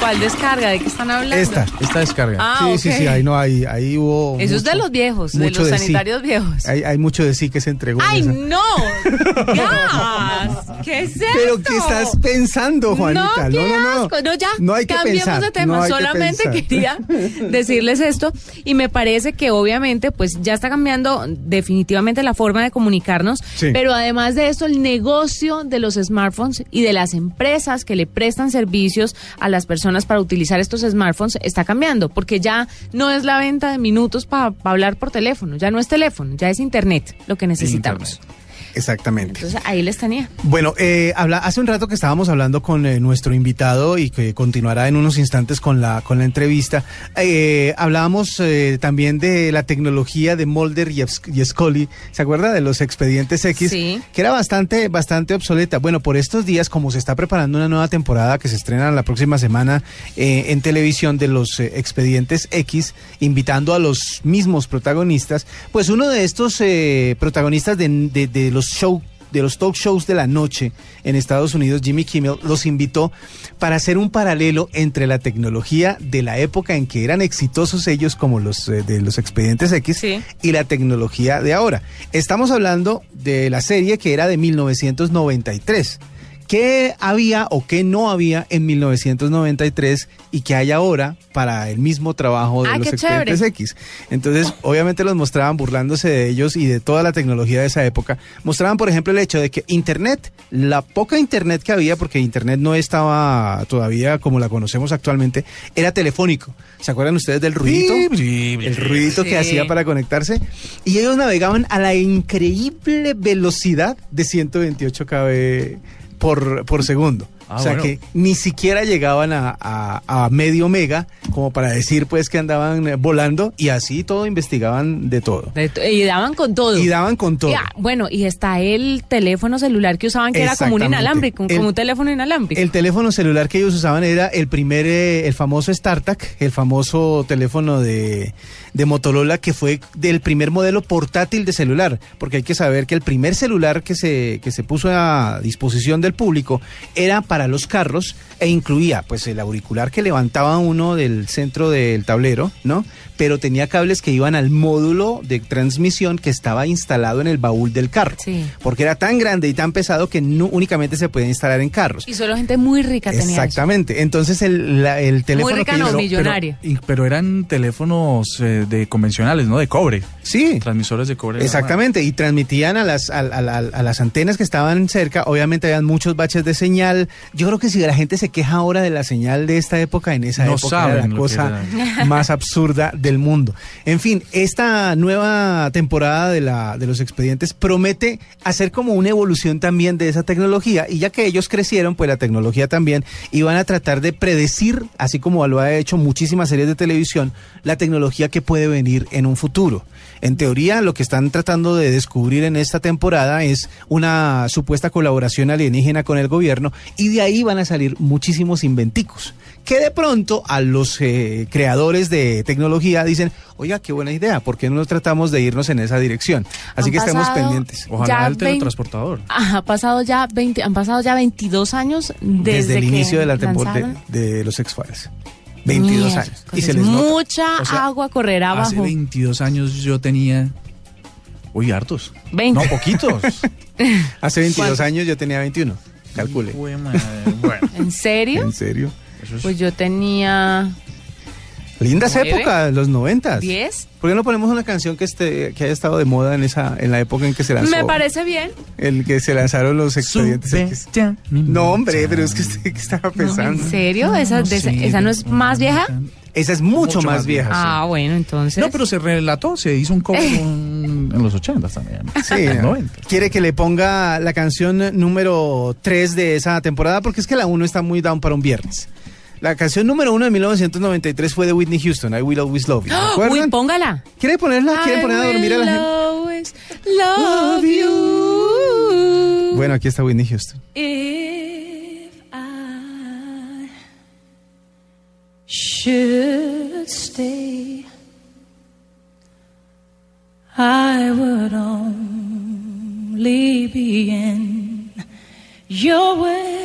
Speaker 1: ¿Cuál descarga? ¿De qué están hablando?
Speaker 2: Esta.
Speaker 3: esta descarga
Speaker 1: Ah,
Speaker 2: sí, sí, sí, ahí no, ahí, ahí hubo.
Speaker 1: Eso es de los viejos, de los sanitarios viejos.
Speaker 2: Hay, hay mucho de sí que se entregó. en
Speaker 1: ¡Ay, no! (laughs) ¡Gas! ¿Qué es esto?
Speaker 2: Pero ¿qué estás pensando, Juanita?
Speaker 1: No, qué asco. No, ya,
Speaker 2: No hay que
Speaker 1: cambiemos
Speaker 2: pensar,
Speaker 1: de tema.
Speaker 2: no hay
Speaker 1: Solamente quería (laughs) decirles esto y me parece que obviamente pues ya está cambiando definitivamente la forma de comunicarnos,
Speaker 2: Sí.
Speaker 1: pero además de esto el negocio de los smartphones y de las empresas que le prestan servicios a las personas para utilizar estos smartphones está cambiando, porque ya no es la venta de minutos para hablar por teléfono, ya no es teléfono, ya es internet lo que necesitamos.
Speaker 2: Exactamente.
Speaker 1: Entonces ahí les tenía.
Speaker 2: Bueno, eh, habla, hace un rato que estábamos hablando con eh, nuestro invitado y que continuará en unos instantes con la, con la entrevista. Eh, hablábamos eh, también de la tecnología de Mulder y, y Scully. ¿Se acuerda de los expedientes X?
Speaker 1: Sí.
Speaker 2: Que era bastante, bastante obsoleta. Bueno, por estos días, como se está preparando una nueva temporada que se estrena la próxima semana eh, en televisión de los expedientes X, invitando a los mismos protagonistas, pues uno de estos protagonistas de, de- de los show de los talk shows de la noche en Estados Unidos, Jimmy Kimmel los invitó para hacer un paralelo entre la tecnología de la época en que eran exitosos ellos como los eh, de los expedientes X
Speaker 1: Sí.
Speaker 2: y la tecnología de ahora. Estamos hablando de la serie que era de 1993 ¿Qué había o qué no había en 1993 y que hay ahora para el mismo trabajo de
Speaker 1: Ah,
Speaker 2: los
Speaker 1: qué
Speaker 2: expedientes
Speaker 1: chévere.
Speaker 2: X? Entonces, obviamente los mostraban burlándose de ellos y de toda la tecnología de esa época. Mostraban, por ejemplo, el hecho de que Internet, la poca Internet que había, porque Internet no estaba todavía como la conocemos actualmente, era telefónico. ¿Se acuerdan ustedes del ruidito? el ruidito que
Speaker 1: Sí.
Speaker 2: hacía para conectarse. Y ellos navegaban a la increíble velocidad de 128 kb por, por segundo.
Speaker 3: Ah,
Speaker 2: o sea
Speaker 3: bueno.
Speaker 2: que ni siquiera llegaban a, a- a medio mega como para decir pues que andaban eh, volando y así todo investigaban de todo.
Speaker 1: De to- Y daban con todo.
Speaker 2: Y daban con todo.
Speaker 1: Bueno, y está el teléfono celular que usaban que era como un inalámbrico, como
Speaker 2: El-
Speaker 1: un teléfono inalámbrico.
Speaker 2: El teléfono celular que ellos usaban era el primer, eh, el famoso StarTAC, el famoso teléfono de, de Motorola que fue del primer modelo portátil de celular, porque hay que saber que el primer celular que se, que se puso a disposición del público era para los carros e incluía pues el auricular que levantaba uno del centro del tablero, ¿no? Pero tenía cables que iban al módulo de transmisión que estaba instalado en el baúl del carro,
Speaker 1: Sí.
Speaker 2: porque era tan grande y tan pesado que no únicamente se podía instalar en carros.
Speaker 1: Y solo gente muy rica tenía eso.
Speaker 2: Exactamente. Entonces el, la- el teléfono
Speaker 1: rica
Speaker 2: que
Speaker 1: no,
Speaker 2: ellos-
Speaker 1: millonaria.
Speaker 3: Pero, y- pero eran teléfonos eh, de convencionales, ¿no? De cobre.
Speaker 2: Sí.
Speaker 3: Transmisores de cobre.
Speaker 2: Exactamente, y transmitían a las, a, a- a- a las antenas que estaban cerca, obviamente habían muchos baches de señal. Yo creo que si la gente se queja ahora de la señal de esta época, en esa
Speaker 3: No
Speaker 2: época
Speaker 3: saben
Speaker 2: era la cosa
Speaker 1: era.
Speaker 2: más absurda del mundo. En fin, esta nueva temporada de, la, de los expedientes promete hacer como una evolución también de esa tecnología, y ya que ellos crecieron, pues la tecnología también, y van a tratar de predecir, así como lo ha hecho muchísimas series de televisión, la tecnología que puede venir en un futuro. En teoría, lo que están tratando de descubrir en esta temporada es una supuesta colaboración alienígena con el gobierno y de ahí van a salir muchísimos inventicos. Que de pronto a los eh, creadores de tecnología dicen, oiga, qué buena idea, ¿por qué no tratamos de irnos en esa dirección? Así
Speaker 1: Han
Speaker 2: que estemos pendientes.
Speaker 3: Ojalá el teletransportador.
Speaker 1: Ajá, ha pasado ya 20, han pasado ya 22 años desde,
Speaker 2: Desde el
Speaker 1: que
Speaker 2: inicio de la temporada de, de los X-Files. 22
Speaker 1: Mierda,
Speaker 2: años. Y
Speaker 1: pues
Speaker 2: se les
Speaker 1: mucha
Speaker 3: O sea,
Speaker 1: agua correrá
Speaker 3: Hace
Speaker 1: abajo.
Speaker 3: 22 años yo tenía... Uy, hartos.
Speaker 1: 20.
Speaker 3: No, poquitos. (laughs)
Speaker 2: Hace 22
Speaker 1: ¿Cuántos?
Speaker 2: años yo tenía 21. Calcule.
Speaker 3: Jue madre. Bueno,
Speaker 1: ¿En serio?
Speaker 2: ¿En serio?
Speaker 3: Eso es...
Speaker 1: Pues yo tenía
Speaker 2: Lindas
Speaker 1: ¿Nueve?
Speaker 2: épocas, los 90.
Speaker 1: 10.
Speaker 2: ¿Por qué no ponemos una canción que esté que haya estado de moda en esa en la época en que se lanzó?
Speaker 1: Me parece bien.
Speaker 2: El que se lanzaron los expedientes X. No, hombre, pero es que usted que estaba
Speaker 1: No,
Speaker 2: pensando.
Speaker 1: ¿En serio? ¿Esa, de esa, esa no es más vieja?
Speaker 2: Esa es mucho,
Speaker 3: Mucho
Speaker 2: más,
Speaker 3: más
Speaker 2: vieja.
Speaker 3: vieja,
Speaker 1: Ah, bueno, entonces.
Speaker 3: No, pero se relató, se hizo un cover en en los 80 también.
Speaker 2: Sí,
Speaker 3: en los
Speaker 2: ¿no?
Speaker 3: 90.
Speaker 2: quiere que le ponga la canción número 3 de esa temporada porque es que la 1 está muy down para un viernes. La canción número 1 de 1993 fue de Whitney Houston, I Will Always Love You. ¿Recuerdan? (gasps)
Speaker 1: Uy, póngala.
Speaker 2: ¿Quiere ponerla? ¿Quiere
Speaker 1: I
Speaker 2: poner a dormir a la
Speaker 1: will
Speaker 2: gente?
Speaker 1: always love you.
Speaker 2: Bueno, aquí está Whitney Houston.
Speaker 4: If I should stay, I would only be in your way.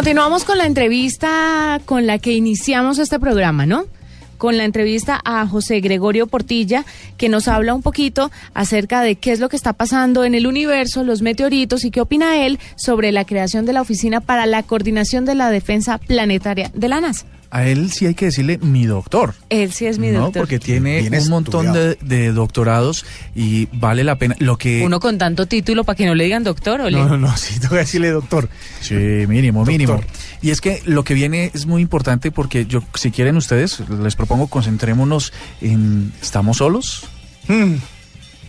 Speaker 1: Continuamos con la entrevista con la que iniciamos este programa, ¿no? Con la entrevista a José Gregorio Portilla, que nos habla un poquito acerca de qué es lo que está pasando en el universo, los meteoritos y qué opina él sobre la creación de la Oficina para la Coordinación de la Defensa Planetaria de la NASA.
Speaker 3: A él sí hay que decirle mi doctor.
Speaker 1: Él sí es mi
Speaker 3: ¿no?
Speaker 1: doctor.
Speaker 3: Porque tiene
Speaker 2: Bien
Speaker 3: un montón de, de doctorados y vale la pena. Lo que
Speaker 1: Uno con tanto título para que no le digan doctor, ¿o le-
Speaker 2: No, no, no, (laughs) sí, tengo que decirle doctor.
Speaker 3: Sí, mínimo,
Speaker 2: Doctor.
Speaker 3: mínimo. Y es que lo que viene es muy importante porque yo, si quieren ustedes, les propongo concentrémonos en ¿estamos solos?
Speaker 2: Hmm.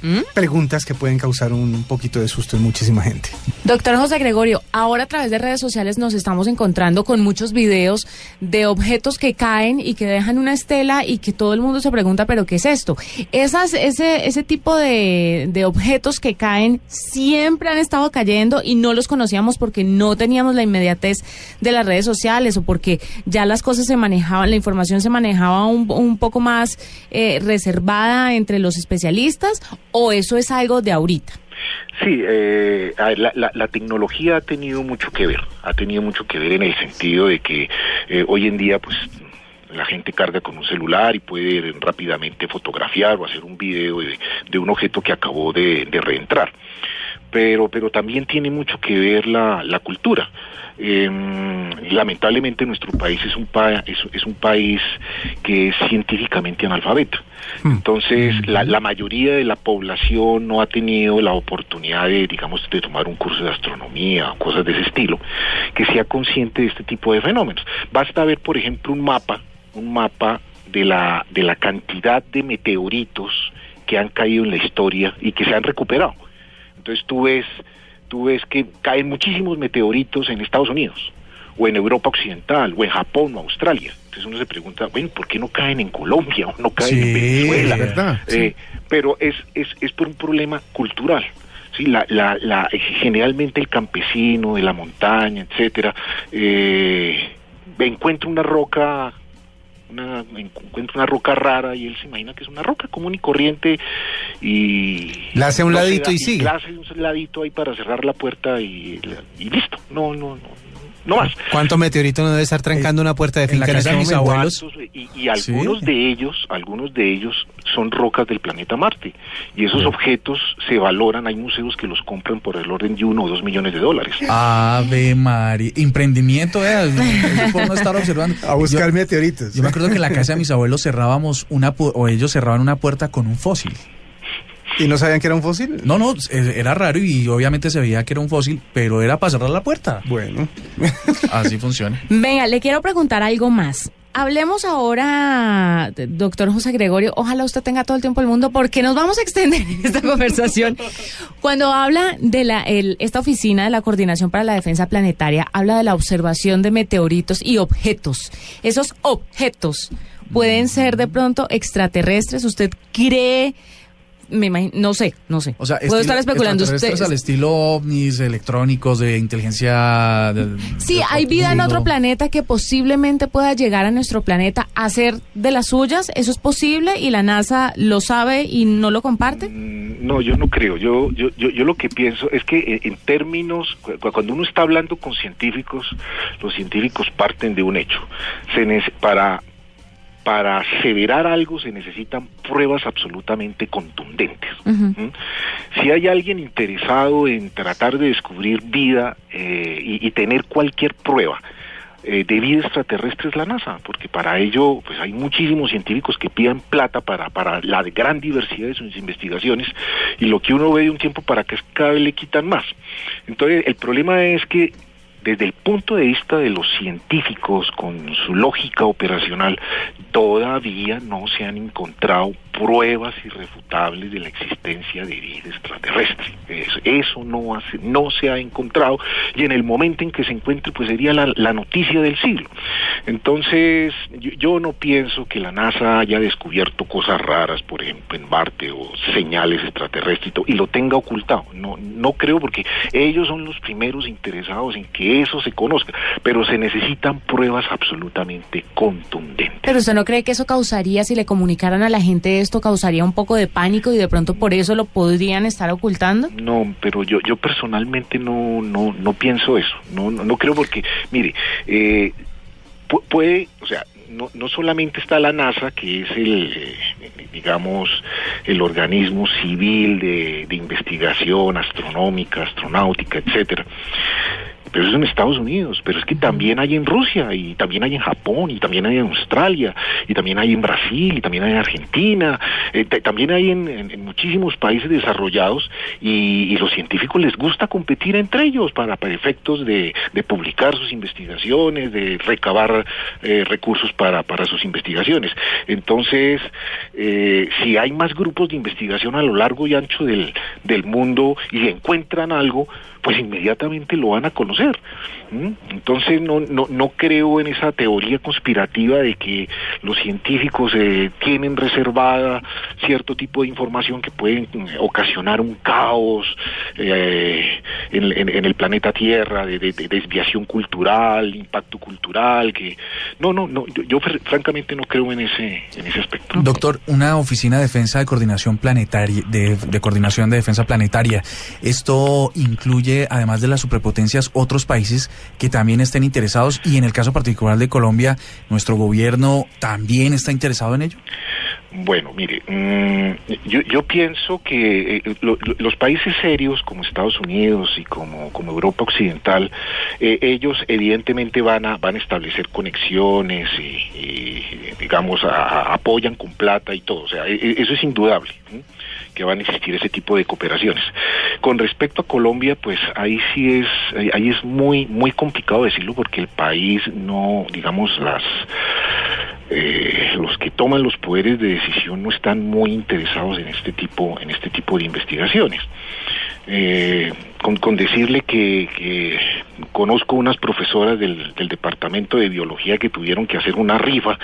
Speaker 1: ¿Mm?
Speaker 2: Preguntas que pueden causar un poquito de susto en muchísima gente.
Speaker 1: Doctor José Gregorio, ahora a través de redes sociales nos estamos encontrando con muchos videos de objetos que caen y que dejan una estela y que todo el mundo se pregunta, pero ¿qué es esto? Esas, ese, ese tipo de, de objetos que caen siempre han estado cayendo y no los conocíamos porque no teníamos la inmediatez de las redes sociales o porque ya las cosas se manejaban, la información se manejaba un, un poco más eh, reservada entre los especialistas o eso es algo de ahorita.
Speaker 7: Sí, eh, la, la- la tecnología ha tenido mucho que ver, ha tenido mucho que ver en el sentido de que eh, hoy en día, pues, la gente carga con un celular y puede rápidamente fotografiar o hacer un video de, de un objeto que acabó de, de reentrar. Pero, pero también tiene mucho que ver la, la cultura. Em, lamentablemente nuestro país es un, pa- es, es un país que es científicamente analfabeta. Entonces, la, la mayoría de la población no ha tenido la oportunidad de, digamos, de tomar un curso de astronomía o cosas de ese estilo, que sea consciente de este tipo de fenómenos. Basta ver, por ejemplo, un mapa, un mapa de la, de la cantidad de meteoritos que han caído en la historia y que se han recuperado. Entonces tú ves, tú ves que caen muchísimos meteoritos en Estados Unidos, o en Europa Occidental, o en Japón, o Australia. Entonces uno se pregunta, bueno, ¿por qué no caen en Colombia o no caen en Venezuela?
Speaker 2: ¿verdad?
Speaker 7: Eh, Pero es, es, es por un problema cultural. Sí, la, la, la, generalmente el campesino de la montaña, etcétera, eh, encuentra una roca una, encuentra una roca rara y él se imagina que es una roca común y corriente y
Speaker 2: La hace a un
Speaker 7: no
Speaker 2: ladito
Speaker 7: da-
Speaker 2: y sigue.
Speaker 7: la hace un ladito ahí para cerrar la puerta y, y listo no no no no más
Speaker 2: ¿Cuánto meteorito no debe estar trancando una puerta de
Speaker 3: en la
Speaker 2: finca en
Speaker 3: casa de mis abuelos.
Speaker 7: ¿Cuántos? y, y algunos
Speaker 3: Sí.
Speaker 7: de ellos algunos de ellos son rocas del planeta Marte y esos objetos se valoran hay museos que los compran por el orden de uno o dos millones de dólares
Speaker 3: Ave María. Emprendimiento, ¿eh? (laughs) Eso por no estar observando.
Speaker 2: A buscar
Speaker 3: Yo-
Speaker 2: meteoritos.
Speaker 3: Yo me acuerdo que en la casa de mis abuelos cerrábamos una, pu- o ellos cerraban una puerta con un fósil.
Speaker 2: ¿Y no sabían que era un fósil?
Speaker 3: No, no, era raro y obviamente se veía que era un fósil, pero era para cerrar la puerta.
Speaker 2: Bueno.
Speaker 3: Así funciona.
Speaker 1: Venga, le quiero preguntar algo más. Hablemos ahora, doctor José Gregorio, ojalá usted tenga todo el tiempo del mundo porque nos vamos a extender esta (laughs) conversación. Cuando habla de la, el- esta oficina de la Coordinación para la Defensa Planetaria, habla de la observación de meteoritos y objetos. Esos objetos pueden ser de pronto extraterrestres. ¿Usted cree? Me imagino, no sé, no sé.
Speaker 3: O sea,
Speaker 1: Puedo estar
Speaker 3: estilo-
Speaker 1: especulando. Usted,
Speaker 3: extraterrestres al estilo ovnis electrónicos de inteligencia. de-
Speaker 1: Sí,
Speaker 3: de
Speaker 1: hay vida en otro planeta que posiblemente pueda llegar a nuestro planeta a ser de las suyas. ¿Eso es posible y la NASA lo sabe y no lo comparte?
Speaker 7: No, yo no creo. Yo, yo, yo, yo lo que pienso es que eh, en términos, cu- cu- cuando uno está hablando con científicos, los científicos parten de un hecho. Se para, para aseverar algo se necesitan pruebas absolutamente contundentes. ¿Mm? Si hay alguien interesado en tratar de descubrir vida eh, y, y tener cualquier prueba eh, de vida extraterrestre es la NASA, porque para ello pues hay muchísimos científicos que piden plata para, para la gran diversidad de sus investigaciones y lo que uno ve de un tiempo para que cada vez le quitan más. Entonces el problema es que desde el punto de vista de los científicos, con su lógica operacional, todavía no se han encontrado pruebas irrefutables de la existencia de vida extraterrestre. Eso, eso no, hace- no se ha encontrado y en el momento en que se encuentre, pues sería la, la noticia del siglo. Entonces, yo, yo no pienso que la NASA haya descubierto cosas raras, por ejemplo, en Marte o señales extraterrestres y, todo, y lo tenga ocultado. No, no creo porque ellos son los primeros interesados en que eso se conozca, pero se necesitan pruebas absolutamente contundentes.
Speaker 1: Pero usted no cree que eso causaría, si le comunicaran a la gente esto, causaría un poco de pánico y de pronto por eso lo podrían estar ocultando?
Speaker 7: No, pero yo, yo personalmente no, no, no pienso eso. No, no, no creo porque, mire, eh, pu- puede, o sea, no, no solamente está la NASA, que es el, eh, digamos, el organismo civil de, de investigación astronómica, astronáutica, etcétera. Pero eso es en Estados Unidos, pero es que también hay en Rusia, y también hay en Japón, y también hay en Australia, y también hay en Brasil, y también hay en Argentina, eh, ta- también hay en, en- en muchísimos países desarrollados, y, y los científicos les gusta competir entre ellos para, para efectos de, de publicar sus investigaciones, de recabar eh, recursos para, para sus investigaciones. Entonces, eh, si hay más grupos de investigación a lo largo y ancho del, del mundo y encuentran algo, pues inmediatamente lo van a conocer. Entonces no, no, no creo en esa teoría conspirativa de que los científicos eh, tienen reservada cierto tipo de información que pueden eh, ocasionar un caos eh, en, en- en el planeta Tierra, de, de- de desviación cultural, impacto cultural, que no, no, no, yo, yo fr- francamente no creo en ese, en ese aspecto.
Speaker 3: Doctor, una oficina de defensa de coordinación planetaria, de, de coordinación de defensa planetaria, esto incluye, además de las superpotencias, otros países que también estén interesados y en el caso particular de Colombia, nuestro gobierno también está interesado en ello.
Speaker 7: Bueno, mire, mm, yo, yo pienso que eh, lo- lo- los países serios como Estados Unidos y como, como Europa Occidental, eh, ellos evidentemente van a, van a establecer conexiones y, digamos, apoyan con plata y todo. O sea, e- e- eso es indudable. que van a existir ese tipo de cooperaciones. Con respecto a Colombia, pues ahí sí es, ahí es muy, muy complicado decirlo porque el país no, digamos, las, eh, los que toman los poderes de decisión no están muy interesados en este tipo, en este tipo de investigaciones. Eh, con, con decirle que, que conozco unas profesoras del, del departamento de biología que tuvieron que hacer una rifa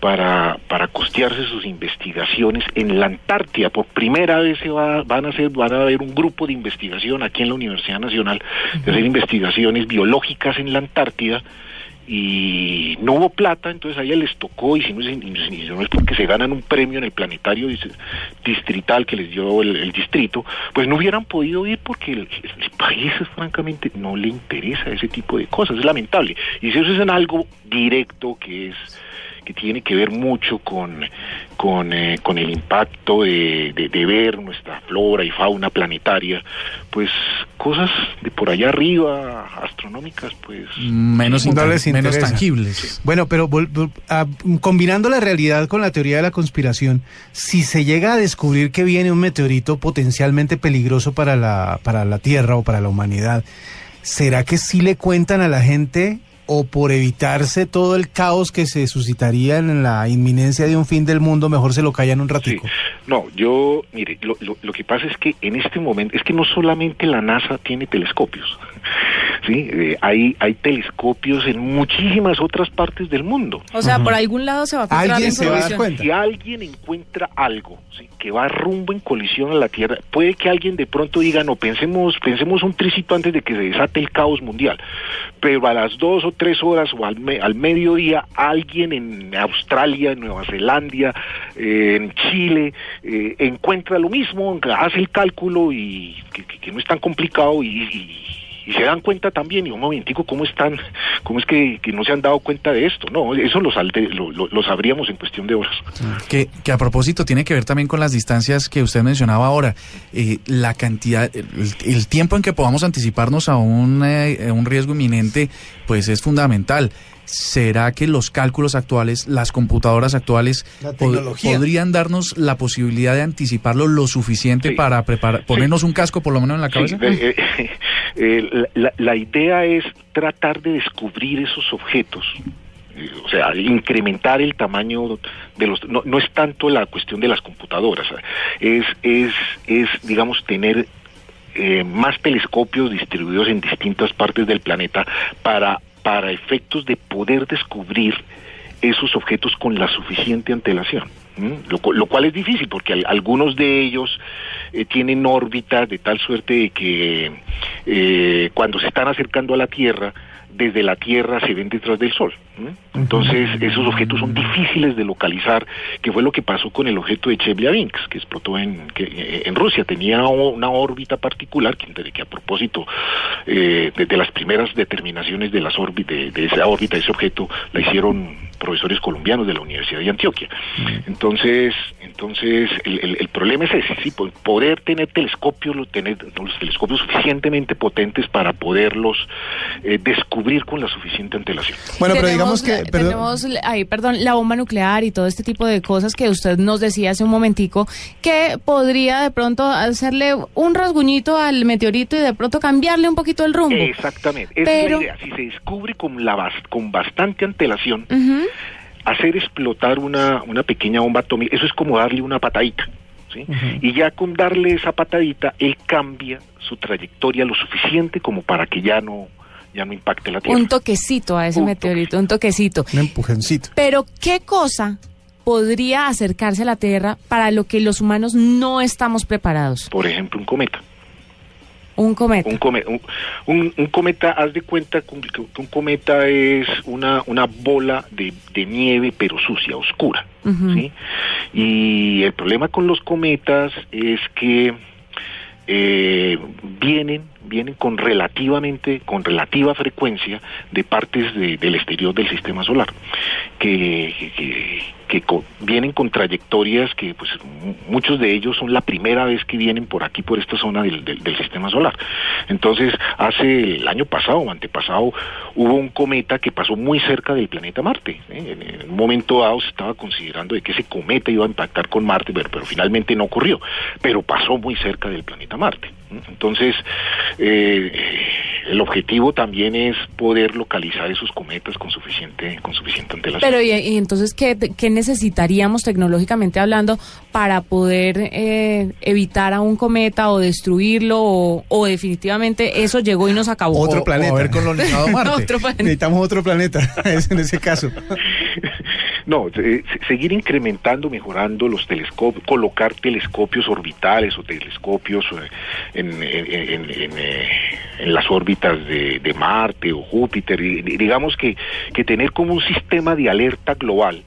Speaker 7: para, para costearse sus investigaciones en la Antártida. Por primera vez se va, van a hacer, van a haber un grupo de investigación aquí en la Universidad Nacional de hacer investigaciones biológicas en la Antártida y no hubo plata, entonces a ella les tocó, y si no, es- porque se ganan un premio en el planetario dis- distrital que les dio el, el distrito, pues no hubieran podido ir porque el, el país francamente no le interesa ese tipo de cosas, es lamentable. Y si eso es en algo directo que es tiene que ver mucho con, con, eh, con el impacto de, de, de ver nuestra flora y fauna planetaria, pues cosas de por allá arriba, astronómicas, pues
Speaker 3: Menos,
Speaker 2: No
Speaker 3: intan-
Speaker 2: les
Speaker 3: menos tangibles.
Speaker 2: Bueno, pero vol- vol- ah, combinando la realidad con la teoría de la conspiración, si se llega a descubrir que viene un meteorito potencialmente peligroso para la, para la Tierra o para la humanidad, ¿será que sí le cuentan a la gente o por evitarse todo el caos que se suscitaría en la inminencia de un fin del mundo, mejor se lo callan un ratico?
Speaker 7: No, yo, mire, lo, lo, lo que pasa es que en este momento, es que no solamente la NASA tiene telescopios, (laughs) ¿sí? Eh, hay, hay telescopios en muchísimas otras partes del mundo.
Speaker 1: O sea, por algún lado se va a filtrar la
Speaker 2: Alguien se va a dar
Speaker 1: información.
Speaker 2: cuenta.
Speaker 7: Si alguien encuentra algo ¿sí? que va rumbo en colisión a la Tierra, puede que alguien de pronto diga, no, pensemos, pensemos un tricito antes de que se desate el caos mundial. Pero a las dos o tres horas o al, me- al mediodía, alguien en Australia, en Nueva Zelanda, eh, en Chile, eh, encuentra lo mismo, hace el cálculo y que, que- que no es tan complicado y- y y se dan cuenta también, y un momentico, ¿cómo están? ¿Cómo es que, que no se han dado cuenta de esto? No, eso lo, salte- lo, lo- sabríamos en cuestión de horas.
Speaker 3: Que, que a propósito tiene que ver también con las distancias que usted mencionaba ahora. Eh, la cantidad, el, tiempo en que podamos anticiparnos a un, eh, un riesgo inminente, pues es fundamental. ¿Será que los cálculos actuales, las computadoras actuales,
Speaker 2: La
Speaker 3: pod- podrían darnos la posibilidad de anticiparlo lo suficiente
Speaker 7: Sí.
Speaker 3: para preparar, ponernos un casco por lo menos en la
Speaker 7: Sí,
Speaker 3: cabeza?
Speaker 7: eh, eh, (laughs) eh, la, la idea es tratar de descubrir esos objetos. eh, O sea, incrementar el tamaño de los... No, no es tanto la cuestión de las computadoras, es, es, es digamos, tener eh, más telescopios distribuidos en distintas partes del planeta para, para efectos de poder descubrir esos objetos con la suficiente antelación. Lo, lo cual es difícil porque al- algunos de ellos eh, tienen órbitas de tal suerte de que eh, cuando se están acercando a la Tierra, desde la Tierra se ven detrás del Sol. Entonces, esos objetos son difíciles de localizar, que fue lo que pasó con el objeto de Chelyabinsk, que explotó en, que, eh, en Rusia. Tenía una órbita particular, que, que a propósito, eh, de, de las primeras determinaciones de, las de, de esa órbita, de ese objeto, la hicieron profesores colombianos de la Universidad de Antioquia. Entonces, entonces el, el- el problema es ese, sí, po- poder tener telescopios, lo- tener los telescopios suficientemente potentes para poderlos eh, descubrir con la suficiente antelación.
Speaker 2: Bueno, pero digamos que...
Speaker 1: la-
Speaker 2: perdón.
Speaker 1: tenemos ahí, perdón, la bomba nuclear y todo este tipo de cosas que usted nos decía hace un momentico, que podría de pronto hacerle un rasguñito al meteorito y de pronto cambiarle un poquito el rumbo.
Speaker 7: Exactamente, esa
Speaker 1: Pero-
Speaker 7: es la idea. Si se descubre con, la bas- con bastante antelación. Hacer explotar una, una pequeña bomba atómica, eso es como darle una patadita. ¿sí? Y ya con darle esa patadita, él cambia su trayectoria lo suficiente como para que ya no, ya no impacte la Tierra.
Speaker 1: Un toquecito a ese
Speaker 7: Un
Speaker 1: meteorito, un toquecito.
Speaker 2: Un empujoncito.
Speaker 1: Pero, ¿qué cosa podría acercarse a la Tierra para lo que los humanos no estamos preparados?
Speaker 7: Por ejemplo, un cometa.
Speaker 1: Un cometa.
Speaker 7: Un, come- un, un- un cometa, haz de cuenta que un, cometa es una, una bola de, de nieve pero sucia, oscura. ¿sí? Y el problema con los cometas es que eh, vienen vienen con relativamente con relativa frecuencia de partes de- del exterior del sistema solar que, que, que vienen con trayectorias que pues mu- muchos de ellos son la primera vez que vienen por aquí por esta zona del, del- del sistema solar entonces hace el año pasado o antepasado hubo un cometa que pasó muy cerca del planeta Marte ¿eh? en, en un momento dado se estaba considerando de que ese cometa iba a impactar con Marte pero, pero finalmente no ocurrió pero pasó muy cerca del planeta Marte. Entonces eh, el objetivo también es poder localizar esos cometas con suficiente con suficiente antelación
Speaker 1: Pero, ¿y, y entonces ¿qué, qué necesitaríamos tecnológicamente hablando para poder eh, evitar a un cometa o destruirlo o, o definitivamente eso llegó y nos acabó?
Speaker 2: Otro
Speaker 3: O-
Speaker 2: planeta.
Speaker 3: o haber colonizado (laughs) Marte.
Speaker 1: Otro planeta.
Speaker 2: Necesitamos otro planeta, (laughs) en ese caso. (laughs)
Speaker 7: No, se- seguir incrementando, mejorando los telescopios, colocar telescopios orbitales o telescopios eh, eh, en las órbitas de, de Marte o Júpiter, digamos que, que tener como un sistema de alerta global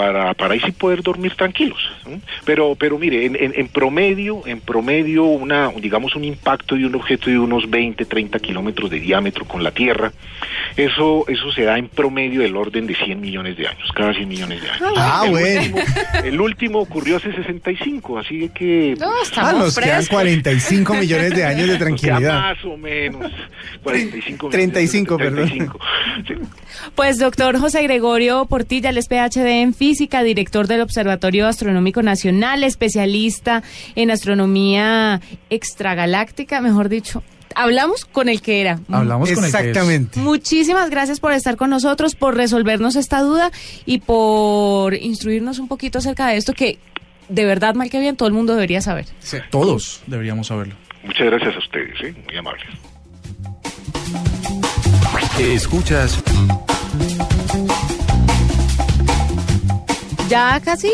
Speaker 7: para, para ahí sí poder dormir tranquilos. ¿eh? Pero, pero mire, en, en- en promedio, en promedio, una, digamos un impacto de un objeto de unos 20, 30 kilómetros de diámetro con la Tierra, eso, eso se da en promedio del orden de 100 millones de años, cada 100 millones de años.
Speaker 2: Ah,
Speaker 7: el,
Speaker 2: bueno.
Speaker 7: último, el último ocurrió hace 65, así que...
Speaker 1: No,
Speaker 2: Ah,
Speaker 1: estamos
Speaker 2: nos quedan
Speaker 1: frescos.
Speaker 2: 45 millones de años de (laughs) tranquilidad.
Speaker 7: más o menos. 45
Speaker 2: 35, perdón.
Speaker 7: 35. Sí.
Speaker 1: Pues doctor José Gregorio Portilla, él es PhD en física, director del Observatorio Astronómico Nacional, especialista en astronomía extragaláctica, mejor dicho. Hablamos con el que era.
Speaker 3: Hablamos con el que es.
Speaker 2: Exactamente.
Speaker 1: Muchísimas gracias por estar con nosotros, por resolvernos esta duda y por instruirnos un poquito acerca de esto que de verdad, mal que bien, todo el mundo debería saber.
Speaker 3: Todos deberíamos saberlo.
Speaker 7: Muchas gracias a ustedes, ¿eh? muy amables.
Speaker 5: Escuchas
Speaker 1: Ya casi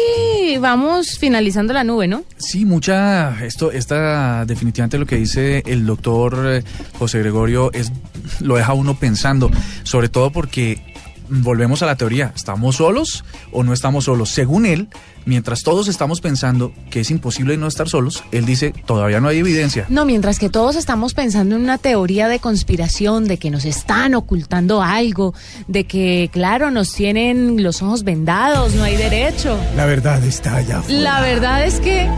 Speaker 1: vamos finalizando la nube, ¿no?
Speaker 3: Sí, mucha, esto, esta definitivamente lo que dice el doctor eh, José Gregorio es, lo deja uno pensando, sobre todo porque volvemos a la teoría, ¿estamos solos o no estamos solos? Según él, mientras todos estamos pensando que es imposible no estar solos, él dice, todavía no hay evidencia.
Speaker 1: No, mientras que todos estamos pensando en una teoría de conspiración, de que nos están ocultando algo, de que, claro, nos tienen los ojos vendados, no hay derecho.
Speaker 2: La verdad está allá afuera.
Speaker 1: La verdad es que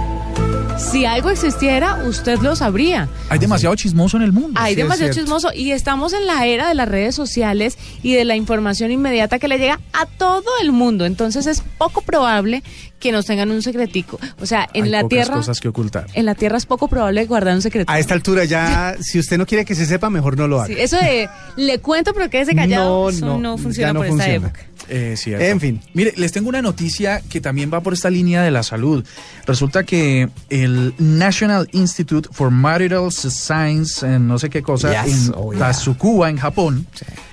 Speaker 1: si algo existiera, usted lo sabría.
Speaker 3: Hay demasiado chismoso en el mundo.
Speaker 1: Hay
Speaker 2: Sí,
Speaker 1: demasiado chismoso y estamos en la era de las redes sociales y de la información inmediata que le llega a todo el mundo. Entonces es poco probable que nos tengan un secretico. O sea, en
Speaker 3: Hay
Speaker 1: la
Speaker 3: pocas
Speaker 1: tierra,
Speaker 3: cosas que ocultar.
Speaker 1: en la tierra es poco probable guardar un secreto.
Speaker 2: A esta altura ya, (laughs) si usted no quiere que se sepa, mejor no lo haga.
Speaker 1: Sí, eso de le cuento pero quédese callado,
Speaker 2: No,
Speaker 1: eso
Speaker 2: no,
Speaker 1: no,
Speaker 2: ya
Speaker 1: funciona
Speaker 2: no
Speaker 1: por
Speaker 2: funciona.
Speaker 1: esta época.
Speaker 3: Eh, cierto.
Speaker 2: En fin.
Speaker 3: Mire, les tengo una noticia que también va por esta línea de la salud. Resulta que el National Institute for Marital Science, en no sé qué cosa,
Speaker 2: Yes,
Speaker 3: en
Speaker 2: oh, yeah.
Speaker 3: Tasukuba, en Japón.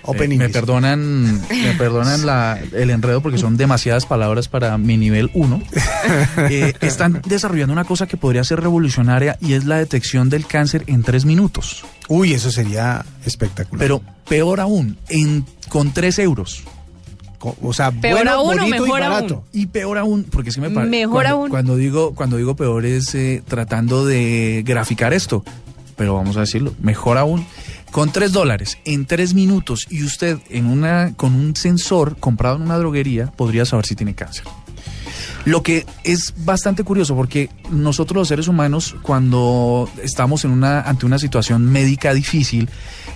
Speaker 2: Open
Speaker 3: eh, me perdonan, me (laughs) perdonan la- el enredo porque son demasiadas palabras para mi nivel 1. (laughs) Eh, están desarrollando una cosa que podría ser revolucionaria y es la detección del cáncer en tres minutos.
Speaker 2: Uy, eso sería espectacular.
Speaker 3: Pero peor aún, en, con tres euros.
Speaker 2: O sea,
Speaker 1: Peor
Speaker 2: bueno,
Speaker 1: aún o
Speaker 2: bonito
Speaker 1: mejor
Speaker 2: y
Speaker 1: aún.
Speaker 2: barato.
Speaker 3: Y peor aún, porque es que me parece.
Speaker 1: Mejor
Speaker 3: cuando,
Speaker 1: aún.
Speaker 3: Cuando digo, cuando digo peor es eh, tratando de graficar esto. Pero vamos a decirlo, mejor aún. Con tres dólares en tres minutos y usted en una, con un sensor comprado en una droguería podría saber si tiene cáncer. Lo que es bastante curioso porque nosotros los seres humanos cuando estamos en una ante una situación médica difícil,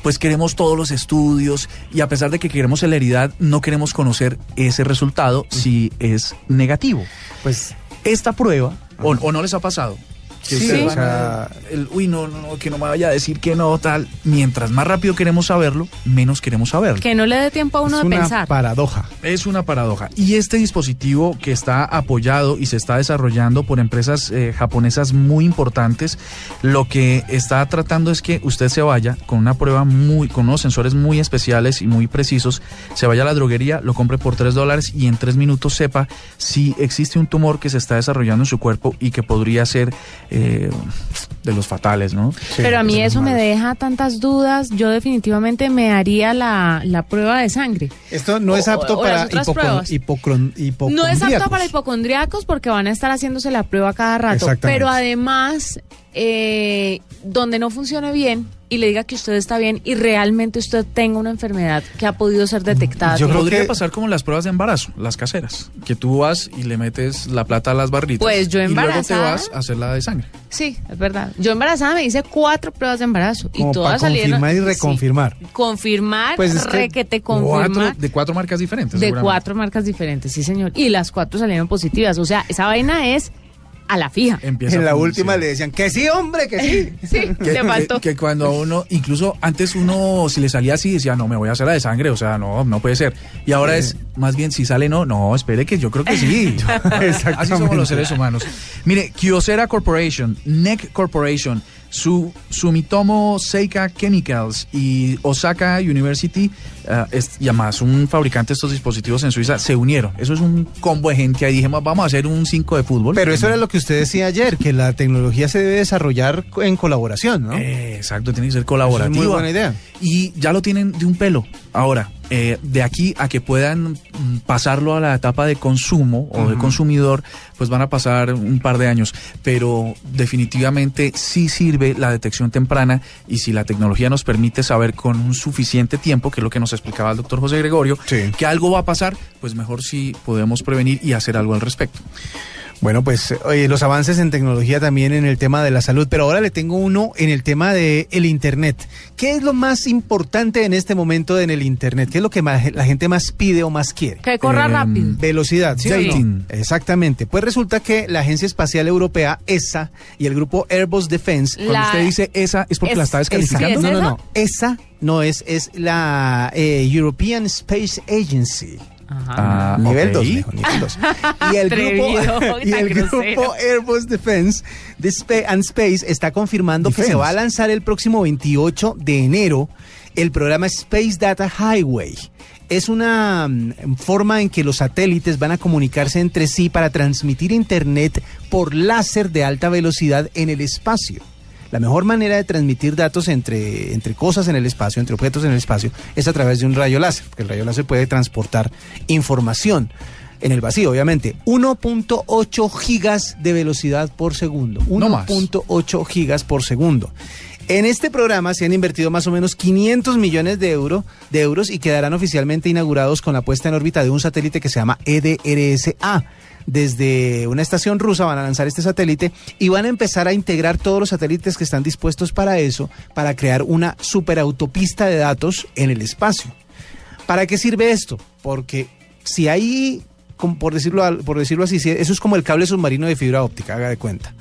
Speaker 3: pues queremos todos los estudios y a pesar de que queremos celeridad, no queremos conocer ese resultado si es negativo.
Speaker 2: Pues
Speaker 3: Esta prueba o, o no les ha pasado que
Speaker 2: Sí.
Speaker 3: el, uy no, no, no, que no me vaya a decir que no tal, mientras más rápido queremos saberlo, menos queremos saberlo.
Speaker 1: Que no le dé tiempo a uno
Speaker 2: es
Speaker 1: de
Speaker 2: una
Speaker 1: pensar.
Speaker 2: paradoja.
Speaker 3: Es una paradoja. Y este dispositivo que está apoyado y se está desarrollando por empresas eh, japonesas muy importantes, lo que está tratando es que usted se vaya con una prueba muy, con unos sensores muy especiales y muy precisos, se vaya a la droguería, lo compre por 3 dólares y en 3 minutos sepa si existe un tumor que se está desarrollando en su cuerpo y que podría ser eh, de los fatales, ¿no?
Speaker 1: Pero a mí eso me deja tantas dudas. Yo definitivamente me haría la, la prueba de sangre.
Speaker 2: Esto no es
Speaker 1: O-
Speaker 2: apto
Speaker 1: o
Speaker 2: para hipocon-
Speaker 1: No es apto para hipocondriacos porque van a estar haciéndose la prueba cada rato. Pero además, eh, donde no funcione bien y le diga que usted está bien y realmente usted tenga una enfermedad que ha podido ser detectada.
Speaker 2: Yo creo
Speaker 3: Podría
Speaker 2: que-
Speaker 3: pasar como las pruebas de embarazo, las caseras, que tú vas y le metes la plata a las barritas.
Speaker 1: Pues yo
Speaker 3: Y luego te
Speaker 1: embarazada-
Speaker 3: vas a hacer la de sangre.
Speaker 1: Sí, es verdad. Yo embarazada me hice cuatro pruebas de embarazo
Speaker 2: Como
Speaker 1: y todas
Speaker 2: para
Speaker 1: salieron.
Speaker 2: confirmar y
Speaker 1: sí.
Speaker 2: reconfirmar.
Speaker 1: confirmar,
Speaker 2: Pues es que
Speaker 1: requete
Speaker 3: Cuatro,
Speaker 1: confirmar.
Speaker 3: de cuatro marcas diferentes.
Speaker 1: De cuatro marcas diferentes, sí, señor. Y las cuatro salieron positivas. O sea, esa vaina es a la fija.
Speaker 3: Empieza
Speaker 2: En la última le decían que sí, hombre, que sí. (laughs)
Speaker 1: Sí,
Speaker 3: Que,
Speaker 1: le faltó.
Speaker 3: que- que cuando a uno, incluso antes uno, si le salía así, decía, no, me voy a hacer la de sangre, o sea, no, no puede ser. Y ahora es, más bien, si sale no, no, espere que yo creo que sí. (laughs) Así somos los seres humanos. Mire, Kyocera Corporation, NEC Corporation, su, Sumitomo Seika Chemicals y Osaka University, eh, es, y además un fabricante de estos dispositivos en Suiza, se unieron. Eso es un combo de gente. Ahí dijimos, vamos a hacer un 5 de fútbol.
Speaker 2: Pero eso era lo que usted decía ayer, que la tecnología se debe desarrollar en colaboración, ¿no?
Speaker 3: Eh, exacto, tiene que ser colaborativa.
Speaker 2: es muy buena idea.
Speaker 3: Y ya lo tienen de un pelo. Ahora, eh, de aquí a que puedan mm, pasarlo a la etapa de consumo o de consumidor, pues van a pasar un par de años. Pero definitivamente sí sirve la detección temprana y si la tecnología nos permite saber con un suficiente tiempo, que es lo que nos explicaba el doctor José Gregorio,
Speaker 2: Sí.
Speaker 3: que algo va a pasar, pues mejor si podemos prevenir y hacer algo al respecto.
Speaker 2: Bueno, pues oye, los avances en tecnología también en el tema de la salud, pero ahora le tengo uno en el tema de el internet. ¿Qué es lo más importante en este momento en el internet? ¿Qué es lo que más- la gente más pide o más quiere?
Speaker 1: Que corra
Speaker 3: Em,
Speaker 1: rápido.
Speaker 2: Velocidad. Exactamente. Pues resulta que la Agencia Espacial Europea, ESA, y el grupo Airbus Defense,
Speaker 3: Cuando usted dice esa, ¿es porque
Speaker 1: es-
Speaker 3: la está descalificando?
Speaker 1: ¿Sí es
Speaker 2: no, no, no. Esa no es, es la eh, European Space Agency.
Speaker 3: Ah,
Speaker 2: Nivel. 2, nivel 2. (laughs) Y el grupo, (laughs) y el. Airbus Defense de Spa- and Space está confirmando que se va a lanzar el próximo 28 de enero el programa Space Data Highway. Es una mm, forma en que los satélites van a comunicarse entre sí para transmitir internet por láser de alta velocidad en el espacio. La mejor manera de transmitir datos entre, entre cosas en el espacio, entre objetos en el espacio, es a través de un rayo láser, porque el rayo láser puede transportar información en el vacío, obviamente. 1.8 gigas de velocidad por segundo.
Speaker 3: No más.
Speaker 2: 1.8 gigas por segundo. En este programa se han invertido más o menos 500 millones de, euro, de euros y quedarán oficialmente inaugurados con la puesta en órbita de un satélite que se llama EDRSA. Desde una estación rusa van a lanzar este satélite y van a empezar a integrar todos los satélites que están dispuestos para eso, para crear una superautopista de datos en el espacio. ¿Para qué sirve esto? Porque si hay, por decirlo, por decirlo así, eso es como el cable submarino de fibra óptica, haga de cuenta.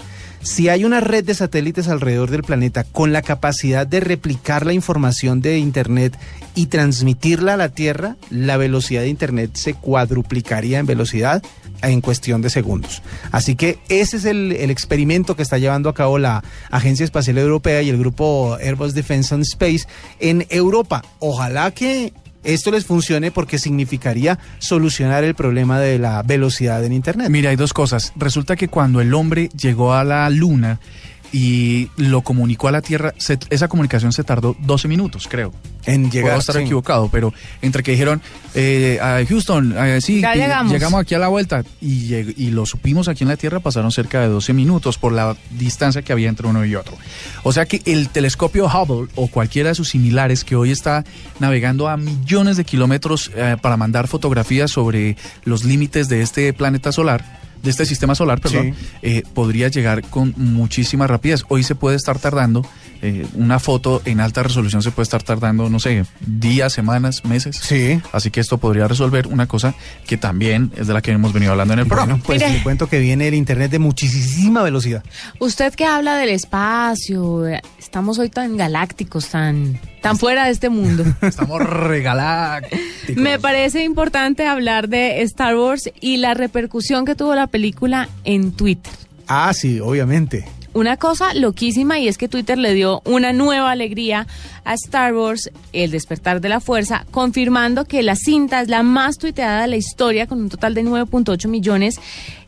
Speaker 2: Si hay una red de satélites alrededor del planeta con la capacidad de replicar la información de Internet y transmitirla a la Tierra, la velocidad de Internet se cuadruplicaría en velocidad en cuestión de segundos. Así que ese es el, experimento que está llevando a cabo la Agencia Espacial Europea y el grupo Airbus Defense and Space en Europa. Ojalá que esto les funcione porque significaría solucionar el problema de la velocidad en Internet.
Speaker 3: Mira, hay dos cosas. Resulta que cuando el hombre llegó a la luna y lo comunicó a la Tierra, se- esa comunicación se tardó 12 minutos, creo.
Speaker 2: En llegar,
Speaker 3: Puedo estar
Speaker 2: sí.
Speaker 3: equivocado, pero entre que dijeron, eh, a Houston, eh, sí,
Speaker 1: Ya
Speaker 3: que
Speaker 1: llegamos.
Speaker 3: aquí a la vuelta y, y lo supimos aquí en la Tierra, pasaron cerca de 12 minutos por la distancia que había entre uno y otro. O sea que el telescopio Hubble o cualquiera de sus similares que hoy está navegando a millones de kilómetros eh, para mandar fotografías sobre los límites de este planeta solar, de este sistema solar, perdón, eh, podría llegar con muchísima rapidez. Hoy se puede estar tardando, eh, una foto en alta resolución se puede estar tardando, no sé, días, semanas, meses.
Speaker 2: Sí.
Speaker 3: Así que esto podría resolver una cosa que también es de la que hemos venido hablando en el programa.
Speaker 2: Pues
Speaker 1: Mire.
Speaker 2: le cuento que viene el Internet de muchísima velocidad.
Speaker 1: Usted que habla del espacio, estamos hoy tan galácticos, tan, tan fuera de este mundo. (laughs)
Speaker 3: Estamos regalácticos.
Speaker 1: Me parece importante hablar de Star Wars y la repercusión que tuvo la película en Twitter.
Speaker 2: Ah, sí, obviamente.
Speaker 1: Una cosa loquísima y es que Twitter le dio una nueva alegría a Star Wars, El despertar de la fuerza, confirmando que la cinta es la más tuiteada de la historia con un total de 9.8 millones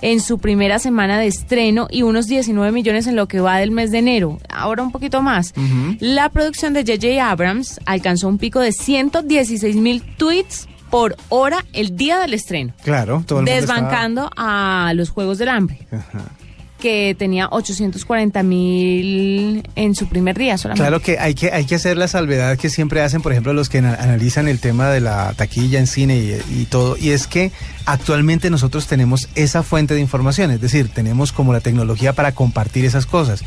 Speaker 1: en su primera semana de estreno y unos 19 millones en lo que va del mes de enero. Ahora un poquito más. La producción de J.J. Abrams alcanzó un pico de 116 mil tweets por hora el día del estreno,
Speaker 2: Claro, todo el mundo
Speaker 1: desbancando a los Juegos del Hambre
Speaker 2: Ajá.
Speaker 1: Que tenía 840 mil en su primer día solamente.
Speaker 2: Claro que hay que hay que hacer la salvedad que siempre hacen, por ejemplo, los que ana- analizan el tema de la taquilla en cine y, y todo, y es que actualmente nosotros tenemos esa fuente de información, es decir, tenemos como la tecnología para compartir esas cosas.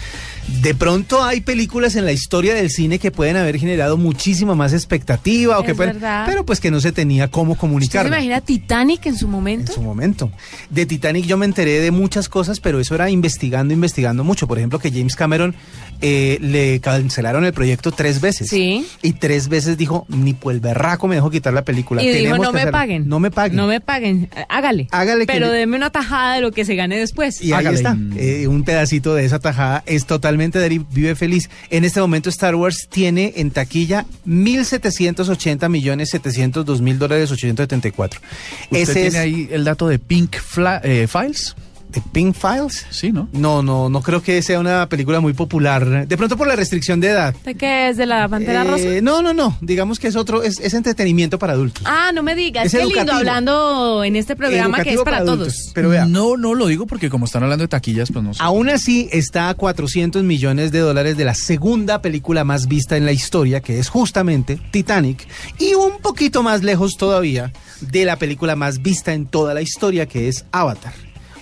Speaker 2: De pronto hay películas en la historia del cine que pueden haber generado muchísima más expectativa o
Speaker 1: Es
Speaker 2: que pueden, pero pues que no se tenía cómo
Speaker 1: ¿Usted
Speaker 2: comunicar.
Speaker 1: se imagina Titanic en su
Speaker 2: En
Speaker 1: momento?
Speaker 2: su momento. De Titanic yo me enteré de muchas cosas, pero eso era investigando, investigando mucho. Por ejemplo, que James Cameron eh, le cancelaron el proyecto tres veces.
Speaker 1: Sí.
Speaker 2: Y tres veces dijo, ni por el berraco me dejo quitar la película.
Speaker 1: Y dijo, no
Speaker 2: que
Speaker 1: me
Speaker 2: hacerlo".
Speaker 1: paguen.
Speaker 2: No me paguen.
Speaker 1: No me paguen. Hágale.
Speaker 2: Hágale que
Speaker 1: Pero
Speaker 2: yo-
Speaker 1: deme una tajada de lo que se gane después.
Speaker 2: Y ahí está, eh, un pedacito de esa tajada es totalmente de vive feliz. En este momento Star Wars tiene en taquilla 1.780 millones 702 mil dólares 874.
Speaker 3: ¿Usted
Speaker 2: Ese
Speaker 3: tiene
Speaker 2: es
Speaker 3: ahí el dato de Pink Fla- eh, Files?
Speaker 2: De Pink Files.
Speaker 3: Sí, ¿no?
Speaker 2: No, no, no creo que sea una película muy popular. De pronto por la restricción de edad.
Speaker 1: ¿De qué es? ¿De la Pantera
Speaker 2: Eh,
Speaker 1: Rosa?
Speaker 2: No, no, no. Digamos que es otro, es, es entretenimiento para adultos.
Speaker 1: Ah, no me digas.
Speaker 2: es
Speaker 1: Qué lindo hablando en este programa que es para,
Speaker 2: adultos.
Speaker 1: todos.
Speaker 2: Pero vea,
Speaker 3: No, no lo digo porque como están hablando de taquillas, pues no sé.
Speaker 2: aún así está a 400 millones de dólares de la segunda película más vista en la historia, que es justamente Titanic, y un poquito más lejos todavía de la película más vista en toda la historia, que es Avatar.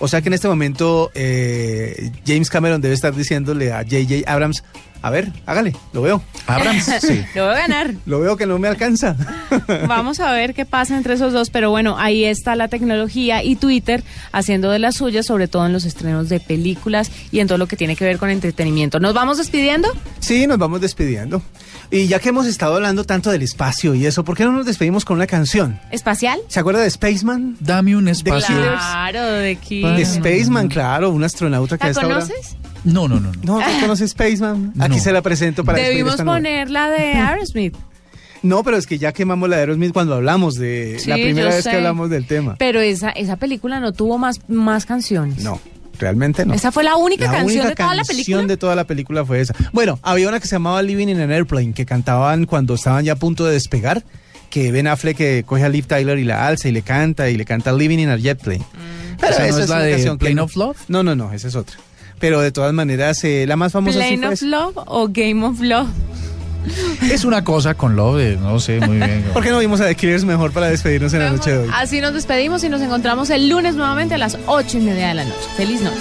Speaker 2: O sea que en este momento eh, James Cameron debe estar diciéndole a J.J. Abrams, a ver, hágale, lo veo.
Speaker 3: Abrams, (laughs) sí.
Speaker 1: Lo voy a ganar.
Speaker 2: Lo veo que no me alcanza. (laughs)
Speaker 1: Vamos a ver qué pasa entre esos dos, pero bueno, ahí está la tecnología y Twitter haciendo de las suyas, sobre todo en los estrenos de películas y en todo lo que tiene que ver con entretenimiento. ¿Nos vamos despidiendo?
Speaker 2: Sí, nos vamos despidiendo. Y ya que hemos estado hablando tanto del espacio y eso, ¿por qué no nos despedimos con una canción?
Speaker 1: ¿Espacial?
Speaker 2: ¿Se acuerda de Spaceman?
Speaker 3: Dame un espacio.
Speaker 1: Claro, de aquí.
Speaker 2: De Spaceman, claro, un astronauta que
Speaker 1: ¿La
Speaker 2: esta hora-
Speaker 1: conoces?
Speaker 3: No, no, no. no.
Speaker 2: No, ¿no conoce Spaceman? Aquí
Speaker 3: No.
Speaker 2: se la presento para
Speaker 1: Debimos
Speaker 2: esta
Speaker 1: poner la de Aerosmith. (laughs)
Speaker 2: No, pero es que ya quemamos la de Aerosmith cuando hablamos de
Speaker 1: Sí,
Speaker 2: la primera vez
Speaker 1: sé.
Speaker 2: que hablamos del tema.
Speaker 1: Pero esa, esa película no tuvo más, más canciones.
Speaker 2: No, realmente no.
Speaker 1: Esa fue la única canción
Speaker 2: única
Speaker 1: de toda la
Speaker 2: canción
Speaker 1: película.
Speaker 2: de toda la película fue esa. Bueno, había una que se llamaba Living in an Airplane, que cantaban cuando estaban ya a punto de despegar, que Ben Affleck que coge a Liv Tyler y la alza y le canta y le canta Living in a Jet Plane. Pero
Speaker 3: ¿Esa no es la de
Speaker 2: canción
Speaker 3: Plane
Speaker 2: no-
Speaker 3: of Love?
Speaker 2: No, no, no, esa es otra. Pero de todas maneras, eh, la más famosa sí
Speaker 1: Plane
Speaker 2: fue
Speaker 1: of
Speaker 2: esa.
Speaker 1: Love o Game of Love. (laughs)
Speaker 3: Es una cosa con Love, eh, no sé muy bien. (laughs)
Speaker 2: ¿Por qué no vimos a The Killers mejor para despedirnos en la noche de hoy?
Speaker 1: Así nos despedimos y nos encontramos el lunes nuevamente a las ocho y media de la noche. Feliz noche.